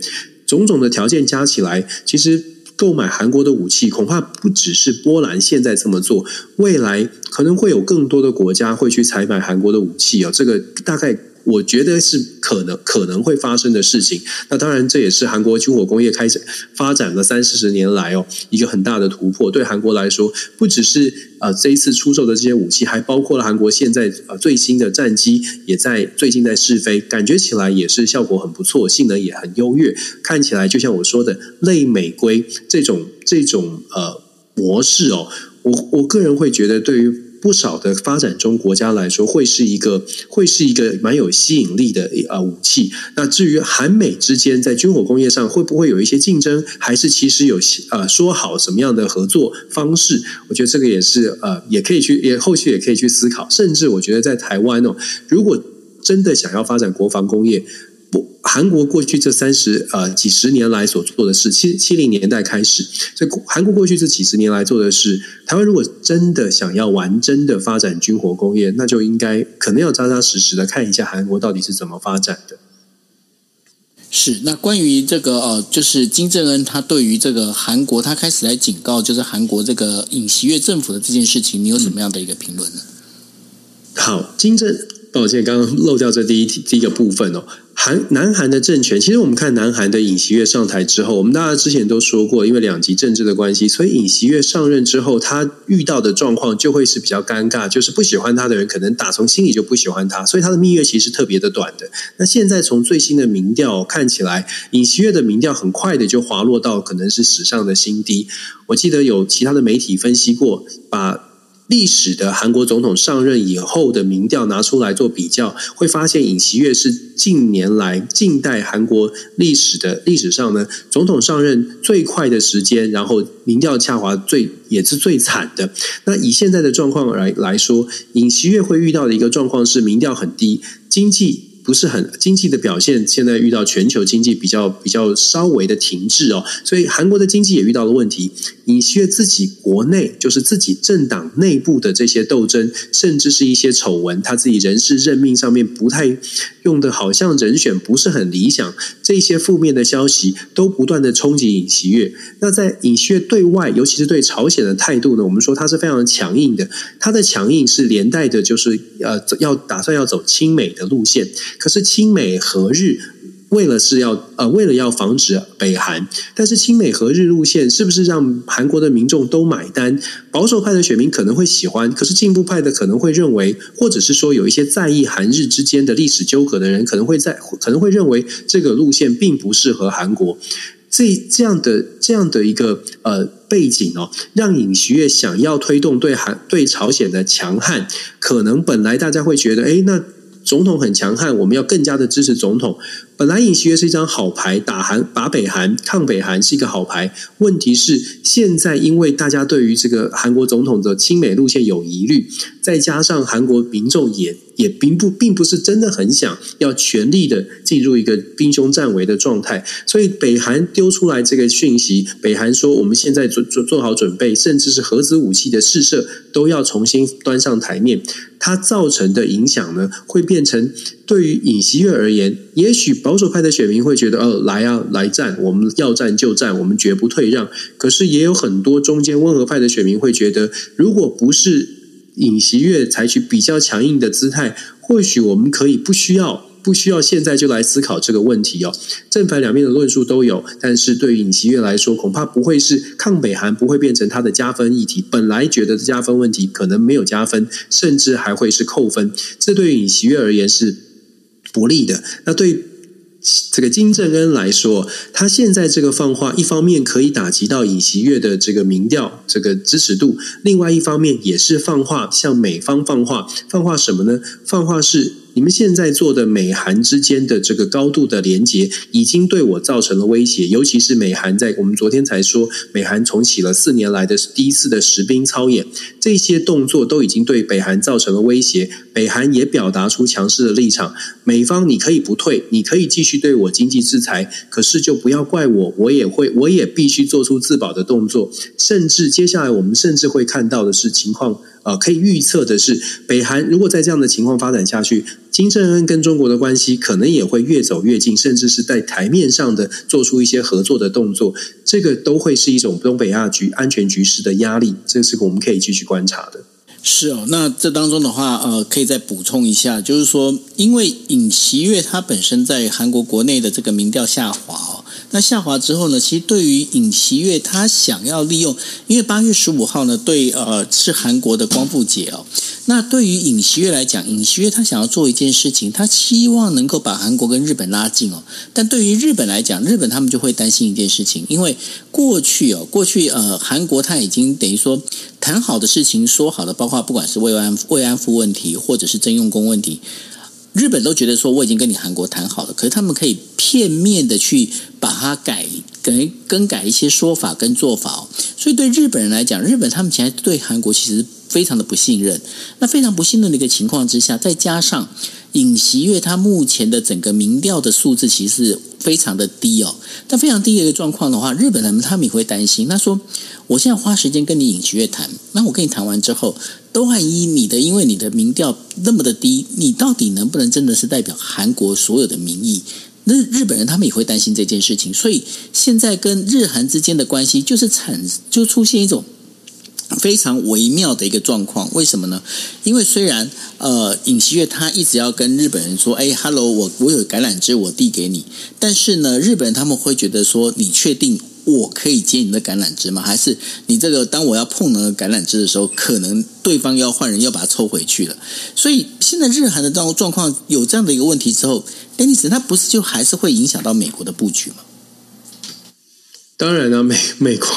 Speaker 2: 种种的条件加起来，其实购买韩国的武器，恐怕不只是波兰现在这么做，未来可能会有更多的国家会去采买韩国的武器啊，这个大概。我觉得是可能可能会发生的事情。那当然，这也是韩国军火工业开始发展了三四十年来哦一个很大的突破。对韩国来说，不只是呃这一次出售的这些武器，还包括了韩国现在呃最新的战机也在最近在试飞，感觉起来也是效果很不错，性能也很优越。看起来就像我说的，类美规这种这种呃模式哦，我我个人会觉得对于。不少的发展中国家来说，会是一个会是一个蛮有吸引力的呃武器。那至于韩美之间在军火工业上会不会有一些竞争，还是其实有呃说好什么样的合作方式？我觉得这个也是呃也可以去也后续也可以去思考。甚至我觉得在台湾哦，如果真的想要发展国防工业。不，韩国过去这三十呃几十年来所做的事，七七零年代开始，所以韩国过去这几十年来做的事，台湾如果真的想要完真的发展军火工业，那就应该可能要扎扎实实的看一下韩国到底是怎么发展的。
Speaker 1: 是，那关于这个呃，就是金正恩他对于这个韩国他开始来警告，就是韩国这个尹锡悦政府的这件事情，你有什么样的一个评论呢？
Speaker 2: 好，金正。抱歉，刚刚漏掉这第一题第一个部分哦。韩南韩的政权，其实我们看南韩的尹锡悦上台之后，我们大家之前都说过，因为两极政治的关系，所以尹锡悦上任之后，他遇到的状况就会是比较尴尬，就是不喜欢他的人可能打从心里就不喜欢他，所以他的蜜月期是特别的短的。那现在从最新的民调看起来，尹锡悦的民调很快的就滑落到可能是史上的新低。我记得有其他的媒体分析过，把。历史的韩国总统上任以后的民调拿出来做比较，会发现尹锡悦是近年来近代韩国历史的历史上呢，总统上任最快的时间，然后民调下滑最也是最惨的。那以现在的状况来来说，尹锡悦会遇到的一个状况是民调很低，经济。不是很经济的表现，现在遇到全球经济比较比较稍微的停滞哦，所以韩国的经济也遇到了问题。尹锡悦自己国内就是自己政党内部的这些斗争，甚至是一些丑闻，他自己人事任命上面不太用的，好像人选不是很理想，这些负面的消息都不断的冲击尹锡悦。那在尹锡悦对外，尤其是对朝鲜的态度呢，我们说他是非常强硬的，他的强硬是连带的，就是呃要打算要走亲美的路线。可是亲美和日，为了是要呃，为了要防止北韩，但是亲美和日路线是不是让韩国的民众都买单？保守派的选民可能会喜欢，可是进步派的可能会认为，或者是说有一些在意韩日之间的历史纠葛的人，可能会在可能会认为这个路线并不适合韩国。这这样的这样的一个呃背景哦，让尹锡悦想要推动对韩对朝鲜的强悍，可能本来大家会觉得，哎，那。总统很强悍，我们要更加的支持总统。本来尹锡悦是一张好牌，打韩、打北韩、抗北韩是一个好牌。问题是现在因为大家对于这个韩国总统的亲美路线有疑虑，再加上韩国民众也也并不并不是真的很想要全力的进入一个兵凶战危的状态，所以北韩丢出来这个讯息，北韩说我们现在做做做好准备，甚至是核子武器的试射都要重新端上台面。它造成的影响呢，会变成对于尹锡悦而言，也许保守派的选民会觉得，哦，来啊，来战，我们要战就战，我们绝不退让。可是也有很多中间温和派的选民会觉得，如果不是尹锡悦采取比较强硬的姿态，或许我们可以不需要。不需要现在就来思考这个问题哦，正反两面的论述都有，但是对于尹锡悦来说，恐怕不会是抗北韩不会变成他的加分议题。本来觉得加分问题可能没有加分，甚至还会是扣分，这对于尹锡悦而言是不利的。那对这个金正恩来说，他现在这个放话，一方面可以打击到尹锡悦的这个民调这个支持度，另外一方面也是放话向美方放话，放话什么呢？放话是。你们现在做的美韩之间的这个高度的连结，已经对我造成了威胁。尤其是美韩在我们昨天才说，美韩重启了四年来的第一次的实兵操演，这些动作都已经对北韩造成了威胁。北韩也表达出强势的立场，美方你可以不退，你可以继续对我经济制裁，可是就不要怪我，我也会，我也必须做出自保的动作。甚至接下来我们甚至会看到的是情况。呃，可以预测的是，北韩如果在这样的情况发展下去，金正恩跟中国的关系可能也会越走越近，甚至是在台面上的做出一些合作的动作，这个都会是一种东北亚局安全局势的压力，这是我们可以继续观察的。
Speaker 1: 是哦，那这当中的话，呃，可以再补充一下，就是说，因为尹锡悦他本身在韩国国内的这个民调下滑哦。那下滑之后呢？其实对于尹锡悦，他想要利用，因为八月十五号呢，对呃是韩国的光复节哦。那对于尹锡悦来讲，尹锡悦他想要做一件事情，他希望能够把韩国跟日本拉近哦。但对于日本来讲，日本他们就会担心一件事情，因为过去哦，过去呃韩国他已经等于说谈好的事情说好了，包括不管是慰安慰安妇问题，或者是征用工问题。日本都觉得说，我已经跟你韩国谈好了，可是他们可以片面的去把它改、更更改一些说法跟做法，所以对日本人来讲，日本他们现在对韩国其实非常的不信任。那非常不信任的一个情况之下，再加上尹锡悦他目前的整个民调的数字其实非常的低哦，但非常低的一个状况的话，日本人他们也会担心。他说：“我现在花时间跟你尹锡悦谈，那我跟你谈完之后。”都万一你的，因为你的民调那么的低，你到底能不能真的是代表韩国所有的民意？那日本人他们也会担心这件事情，所以现在跟日韩之间的关系就是产就出现一种非常微妙的一个状况，为什么呢？因为虽然呃，尹锡悦他一直要跟日本人说：“哎，Hello，我我有橄榄枝，我递给你。”但是呢，日本人他们会觉得说：“你确定我可以接你的橄榄枝吗？还是你这个当我要碰那个橄榄枝的时候，可能对方要换人要把它抽回去了？”所以现在日韩的状状况有这样的一个问题之后，Dennis，他不是就还是会影响到美国的布局吗？
Speaker 2: 当然了、美 (laughs) 美国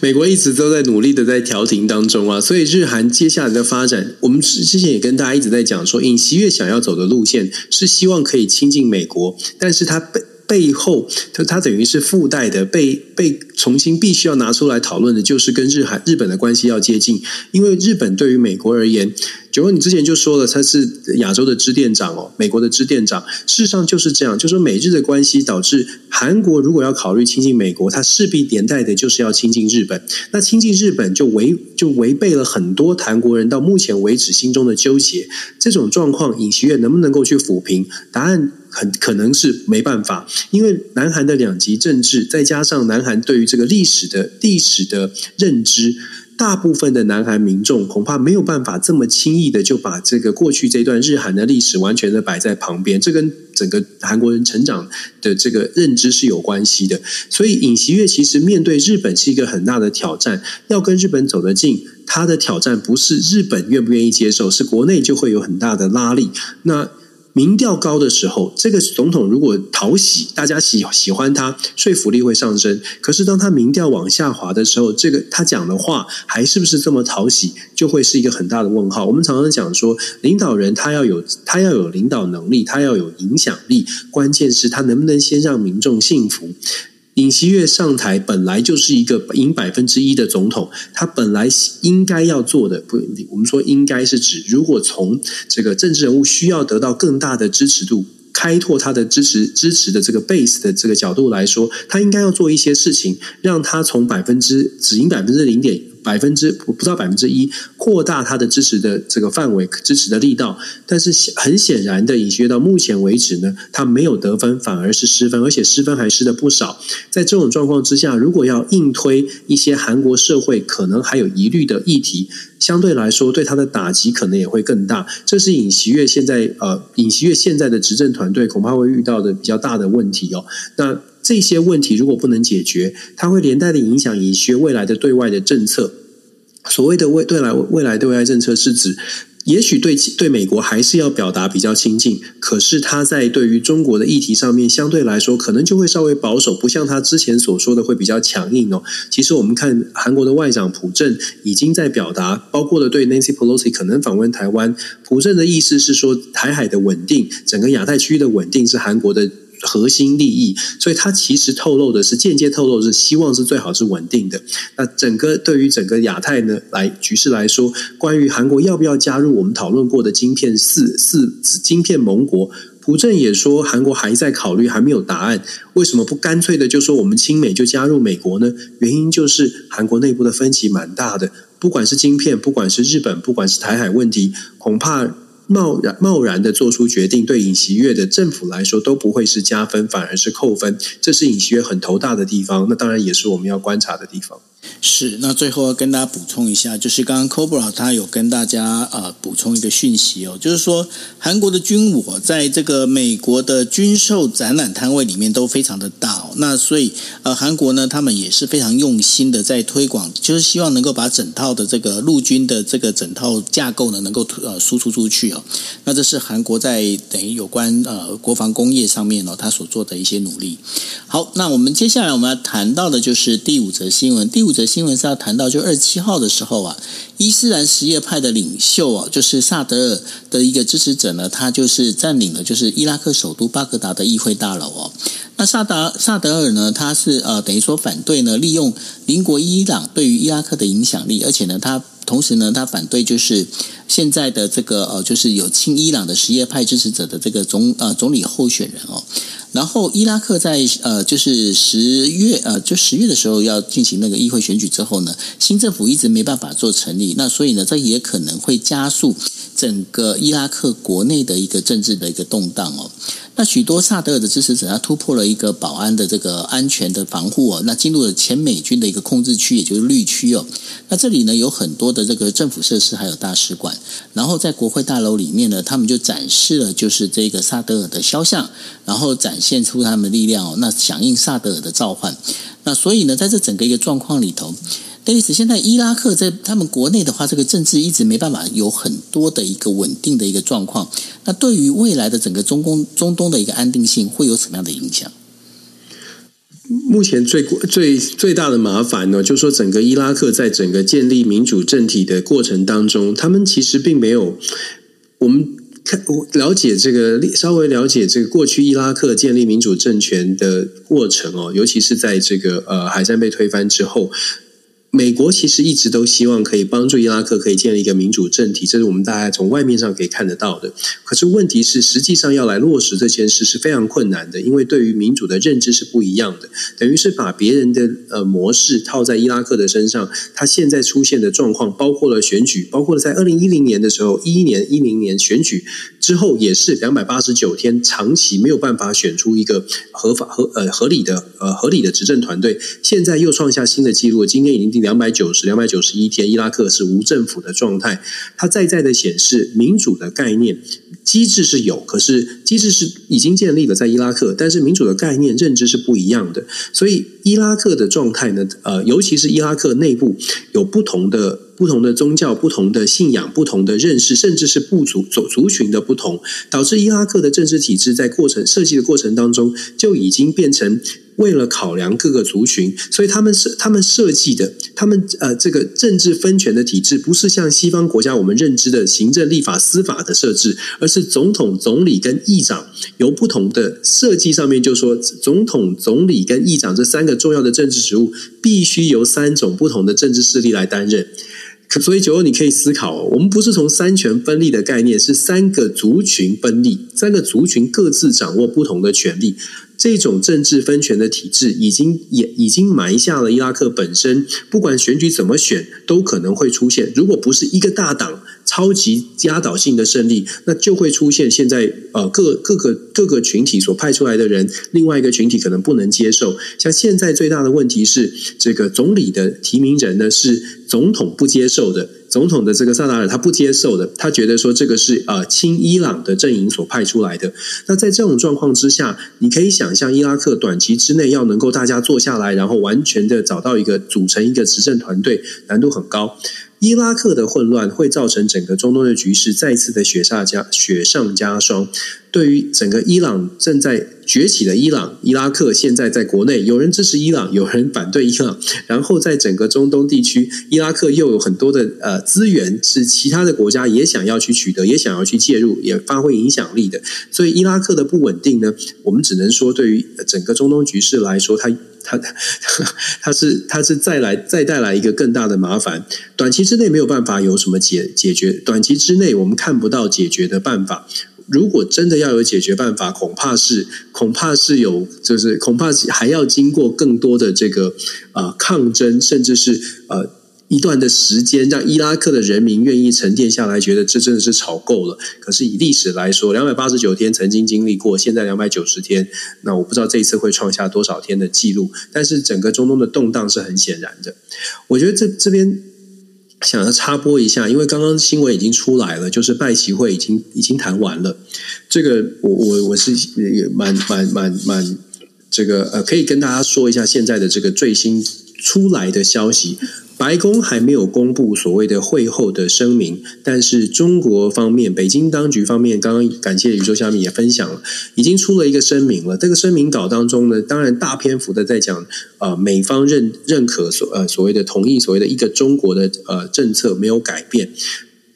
Speaker 2: 美国一直都在努力的在调停当中啊，所以日韩接下来的发展，我们之之前也跟大家一直在讲说，尹锡悦想要走的路线是希望可以亲近美国，但是他本背后，它它等于是附带的被被重新必须要拿出来讨论的，就是跟日韩日本的关系要接近，因为日本对于美国而言。九哥，你之前就说了，他是亚洲的支店长哦，美国的支店长。事实上就是这样，就说美日的关系导致韩国如果要考虑亲近美国，他势必连带的就是要亲近日本。那亲近日本就违就违背了很多韩国人到目前为止心中的纠结。这种状况，尹锡悦能不能够去抚平？答案很可能是没办法，因为南韩的两极政治，再加上南韩对于这个历史的历史的认知。大部分的南韩民众恐怕没有办法这么轻易的就把这个过去这段日韩的历史完全的摆在旁边，这跟整个韩国人成长的这个认知是有关系的。所以尹锡悦其实面对日本是一个很大的挑战，要跟日本走得近，他的挑战不是日本愿不愿意接受，是国内就会有很大的拉力。那民调高的时候，这个总统如果讨喜，大家喜喜欢他，说服力会上升。可是当他民调往下滑的时候，这个他讲的话还是不是这么讨喜，就会是一个很大的问号。我们常常讲说，领导人他要有他要有领导能力，他要有影响力，关键是他能不能先让民众信服。尹锡悦上台本来就是一个赢百分之一的总统，他本来应该要做的，不，我们说应该是指，如果从这个政治人物需要得到更大的支持度，开拓他的支持支持的这个 base 的这个角度来说，他应该要做一些事情，让他从百分之只赢百分之零点。百分之不不到百分之一，扩大他的支持的这个范围，支持的力道。但是很显然的，尹锡悦到目前为止呢，他没有得分，反而是失分，而且失分还失的不少。在这种状况之下，如果要硬推一些韩国社会可能还有疑虑的议题，相对来说对他的打击可能也会更大。这是尹锡悦现在呃，尹锡悦现在的执政团队恐怕会遇到的比较大的问题哦。那。这些问题如果不能解决，它会连带的影响一些未来的对外的政策。所谓的未对来未来对外政策，是指也许对对美国还是要表达比较亲近，可是他在对于中国的议题上面，相对来说可能就会稍微保守，不像他之前所说的会比较强硬哦。其实我们看韩国的外长朴正已经在表达，包括了对 Nancy Pelosi 可能访问台湾，朴正的意思是说，台海的稳定，整个亚太区域的稳定是韩国的。核心利益，所以他其实透露的是间接透露的是希望是最好是稳定的。那整个对于整个亚太呢来局势来说，关于韩国要不要加入我们讨论过的晶片四四晶片盟国，朴正也说韩国还在考虑，还没有答案。为什么不干脆的就说我们亲美就加入美国呢？原因就是韩国内部的分歧蛮大的，不管是晶片，不管是日本，不管是台海问题，恐怕。贸然贸然的做出决定，对尹锡悦的政府来说都不会是加分，反而是扣分。这是尹锡悦很头大的地方，那当然也是我们要观察的地方。
Speaker 1: 是，那最后要跟大家补充一下，就是刚刚 Cobra 他有跟大家呃补充一个讯息哦，就是说韩国的军火在这个美国的军售展览摊位里面都非常的大哦，那所以呃韩国呢他们也是非常用心的在推广，就是希望能够把整套的这个陆军的这个整套架构呢能够呃输出出去哦，那这是韩国在等于有关呃国防工业上面哦他所做的一些努力。好，那我们接下来我们要谈到的就是第五则新闻，第五。的新闻是要谈到，就二十七号的时候啊，伊斯兰什叶派的领袖啊，就是萨德尔的一个支持者呢，他就是占领了就是伊拉克首都巴格达的议会大楼哦。那萨达萨德尔呢，他是呃等于说反对呢，利用邻国伊朗对于伊拉克的影响力，而且呢，他同时呢，他反对就是现在的这个呃，就是有亲伊朗的什叶派支持者的这个总呃总理候选人哦。然后伊拉克在呃，就是十月呃，就十月的时候要进行那个议会选举之后呢，新政府一直没办法做成立，那所以呢，这也可能会加速整个伊拉克国内的一个政治的一个动荡哦。那许多萨德尔的支持者，他突破了一个保安的这个安全的防护哦，那进入了前美军的一个控制区，也就是绿区哦。那这里呢，有很多的这个政府设施，还有大使馆。然后在国会大楼里面呢，他们就展示了就是这个萨德尔的肖像，然后展现出他们的力量哦。那响应萨德尔的召唤。那所以呢，在这整个一个状况里头。戴维斯，现在伊拉克在他们国内的话，这个政治一直没办法有很多的一个稳定的一个状况。那对于未来的整个中东中东的一个安定性，会有什么样的影响？
Speaker 2: 目前最最最大的麻烦呢，就是说整个伊拉克在整个建立民主政体的过程当中，他们其实并没有我们看我了解这个稍微了解这个过去伊拉克建立民主政权的过程哦，尤其是在这个呃海战被推翻之后。美国其实一直都希望可以帮助伊拉克可以建立一个民主政体，这是我们大家从外面上可以看得到的。可是问题是，实际上要来落实这件事是非常困难的，因为对于民主的认知是不一样的。等于是把别人的呃模式套在伊拉克的身上，他现在出现的状况，包括了选举，包括了在二零一零年的时候，一一年、一零年选举之后，也是两百八十九天，长期没有办法选出一个合法合呃合理的呃合理的执政团队。现在又创下新的纪录，今天已经第两百九十两百九十一天，伊拉克是无政府的状态。它再再的显示，民主的概念机制是有，可是机制是已经建立了在伊拉克，但是民主的概念认知是不一样的。所以伊拉克的状态呢，呃，尤其是伊拉克内部有不同的。不同的宗教、不同的信仰、不同的认识，甚至是部族族族群的不同，导致伊拉克的政治体制在过程设计的过程当中，就已经变成为了考量各个族群，所以他们是他们设计的，他们呃这个政治分权的体制，不是像西方国家我们认知的行政、立法、司法的设置，而是总统、总理跟议长由不同的设计上面，就说总统、总理跟议长这三个重要的政治职务，必须由三种不同的政治势力来担任。所以，九欧，你可以思考，我们不是从三权分立的概念，是三个族群分立，三个族群各自掌握不同的权力。这种政治分权的体制，已经也已经埋下了伊拉克本身，不管选举怎么选，都可能会出现。如果不是一个大党超级压倒性的胜利，那就会出现现在呃各各个各个群体所派出来的人，另外一个群体可能不能接受。像现在最大的问题是，这个总理的提名人呢是总统不接受的。总统的这个萨达尔他不接受的，他觉得说这个是呃亲伊朗的阵营所派出来的。那在这种状况之下，你可以想象伊拉克短期之内要能够大家坐下来，然后完全的找到一个组成一个执政团队，难度很高。伊拉克的混乱会造成整个中东的局势再次的雪上加雪上加霜。对于整个伊朗正在崛起的伊朗，伊拉克现在在国内有人支持伊朗，有人反对伊朗，然后在整个中东地区，伊拉克又有很多的呃资源是其他的国家也想要去取得，也想要去介入，也发挥影响力的。所以伊拉克的不稳定呢，我们只能说对于整个中东局势来说，它。他他是他是再来再带来一个更大的麻烦，短期之内没有办法有什么解解决，短期之内我们看不到解决的办法。如果真的要有解决办法，恐怕是恐怕是有，就是恐怕还要经过更多的这个呃抗争，甚至是呃。一段的时间，让伊拉克的人民愿意沉淀下来，觉得这真的是吵够了。可是以历史来说，两百八十九天曾经经历过，现在两百九十天，那我不知道这一次会创下多少天的记录。但是整个中东的动荡是很显然的。我觉得这这边想要插播一下，因为刚刚新闻已经出来了，就是拜习会已经已经谈完了。这个我我我是也蛮蛮蛮蛮这个呃，可以跟大家说一下现在的这个最新出来的消息。白宫还没有公布所谓的会后的声明，但是中国方面、北京当局方面，刚刚感谢宇宙下面也分享了，已经出了一个声明了。这个声明稿当中呢，当然大篇幅的在讲，呃，美方认认可所呃所谓的同意所谓的一个中国的呃政策没有改变。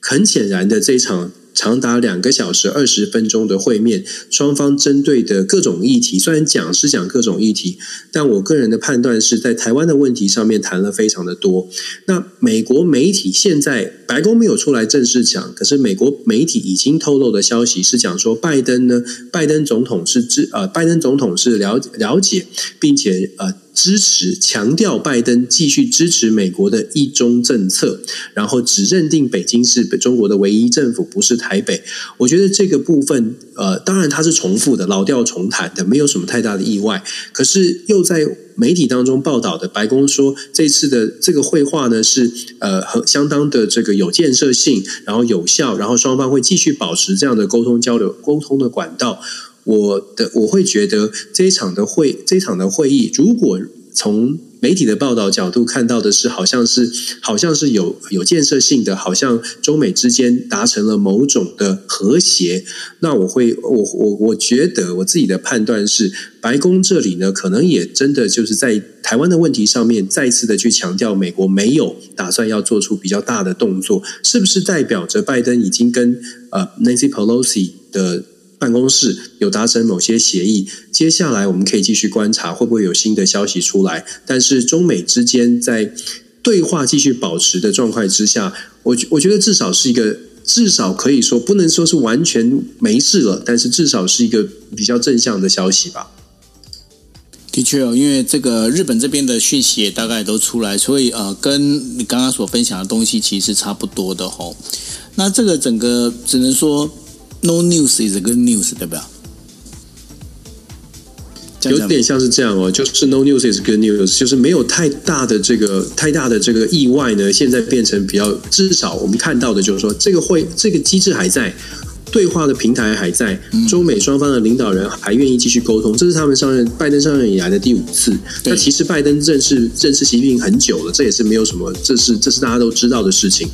Speaker 2: 很显然的，这场。长达两个小时二十分钟的会面，双方针对的各种议题，虽然讲是讲各种议题，但我个人的判断是在台湾的问题上面谈了非常的多。那美国媒体现在白宫没有出来正式讲，可是美国媒体已经透露的消息是讲说，拜登呢，拜登总统是知呃，拜登总统是了了解，并且呃。支持强调拜登继续支持美国的一中政策，然后只认定北京是中国的唯一政府，不是台北。我觉得这个部分，呃，当然它是重复的，老调重弹的，没有什么太大的意外。可是又在媒体当中报道的，白宫说这次的这个会话呢是呃很相当的这个有建设性，然后有效，然后双方会继续保持这样的沟通交流、沟通的管道。我的我会觉得这一场的会这一场的会议，如果从媒体的报道角度看到的是，好像是好像是有有建设性的，好像中美之间达成了某种的和谐。那我会我我我觉得我自己的判断是，白宫这里呢，可能也真的就是在台湾的问题上面，再次的去强调，美国没有打算要做出比较大的动作，是不是代表着拜登已经跟呃 Nancy Pelosi 的办公室有达成某些协议，接下来我们可以继续观察会不会有新的消息出来。但是中美之间在对话继续保持的状态之下，我我觉得至少是一个，至少可以说不能说是完全没事了，但是至少是一个比较正向的消息吧。
Speaker 1: 的确哦，因为这个日本这边的讯息也大概都出来，所以呃，跟你刚刚所分享的东西其实是差不多的吼。那这个整个只能说。No news is a good news，对不对？
Speaker 2: 有点像是这样哦，就是 No news is good news，就是没有太大的这个太大的这个意外呢。现在变成比较，至少我们看到的就是说，这个会这个机制还在，对话的平台还在，中美双方的领导人还愿意继续沟通。这是他们上任拜登上任以来的第五次。那其实拜登认识认识习近平很久了，这也是没有什么，这是这是大家都知道的事情。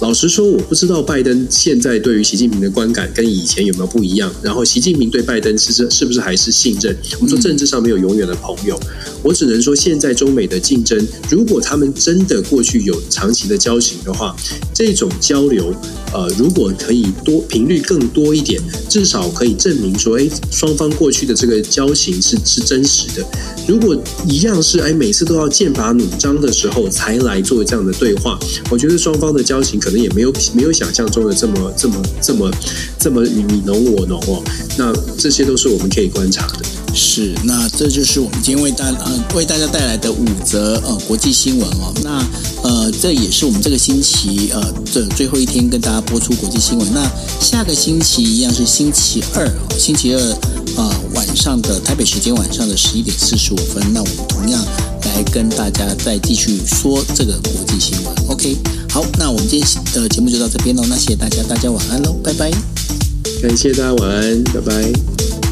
Speaker 2: 老实说，我不知道拜登现在对于习近平的观感跟以前有没有不一样。然后，习近平对拜登其实是不是还是信任？我们说政治上没有永远的朋友。我只能说，现在中美的竞争，如果他们真的过去有长期的交情的话，这种交流，呃，如果可以多频率更多一点，至少可以证明说，哎，双方过去的这个交情是是真实的。如果一样是哎，每次都要剑拔弩张的时候才来做这样的对话，我觉得双方的交情可能也没有没有想象中的这么这么这么这么你侬我侬哦。那这些都是我们可以观察的。
Speaker 1: 是，那这就是我们今天为大呃为大家带来的五则呃国际新闻哦。那呃这也是我们这个星期呃这最后一天跟大家播出国际新闻。那下个星期一样是星期二哦，星期二。呃，晚上的台北时间晚上的十一点四十五分，那我们同样来跟大家再继续说这个国际新闻。OK，好，那我们今天的节目就到这边喽。那谢谢大家，大家晚安喽，拜拜。
Speaker 2: 感谢大家晚安，拜拜。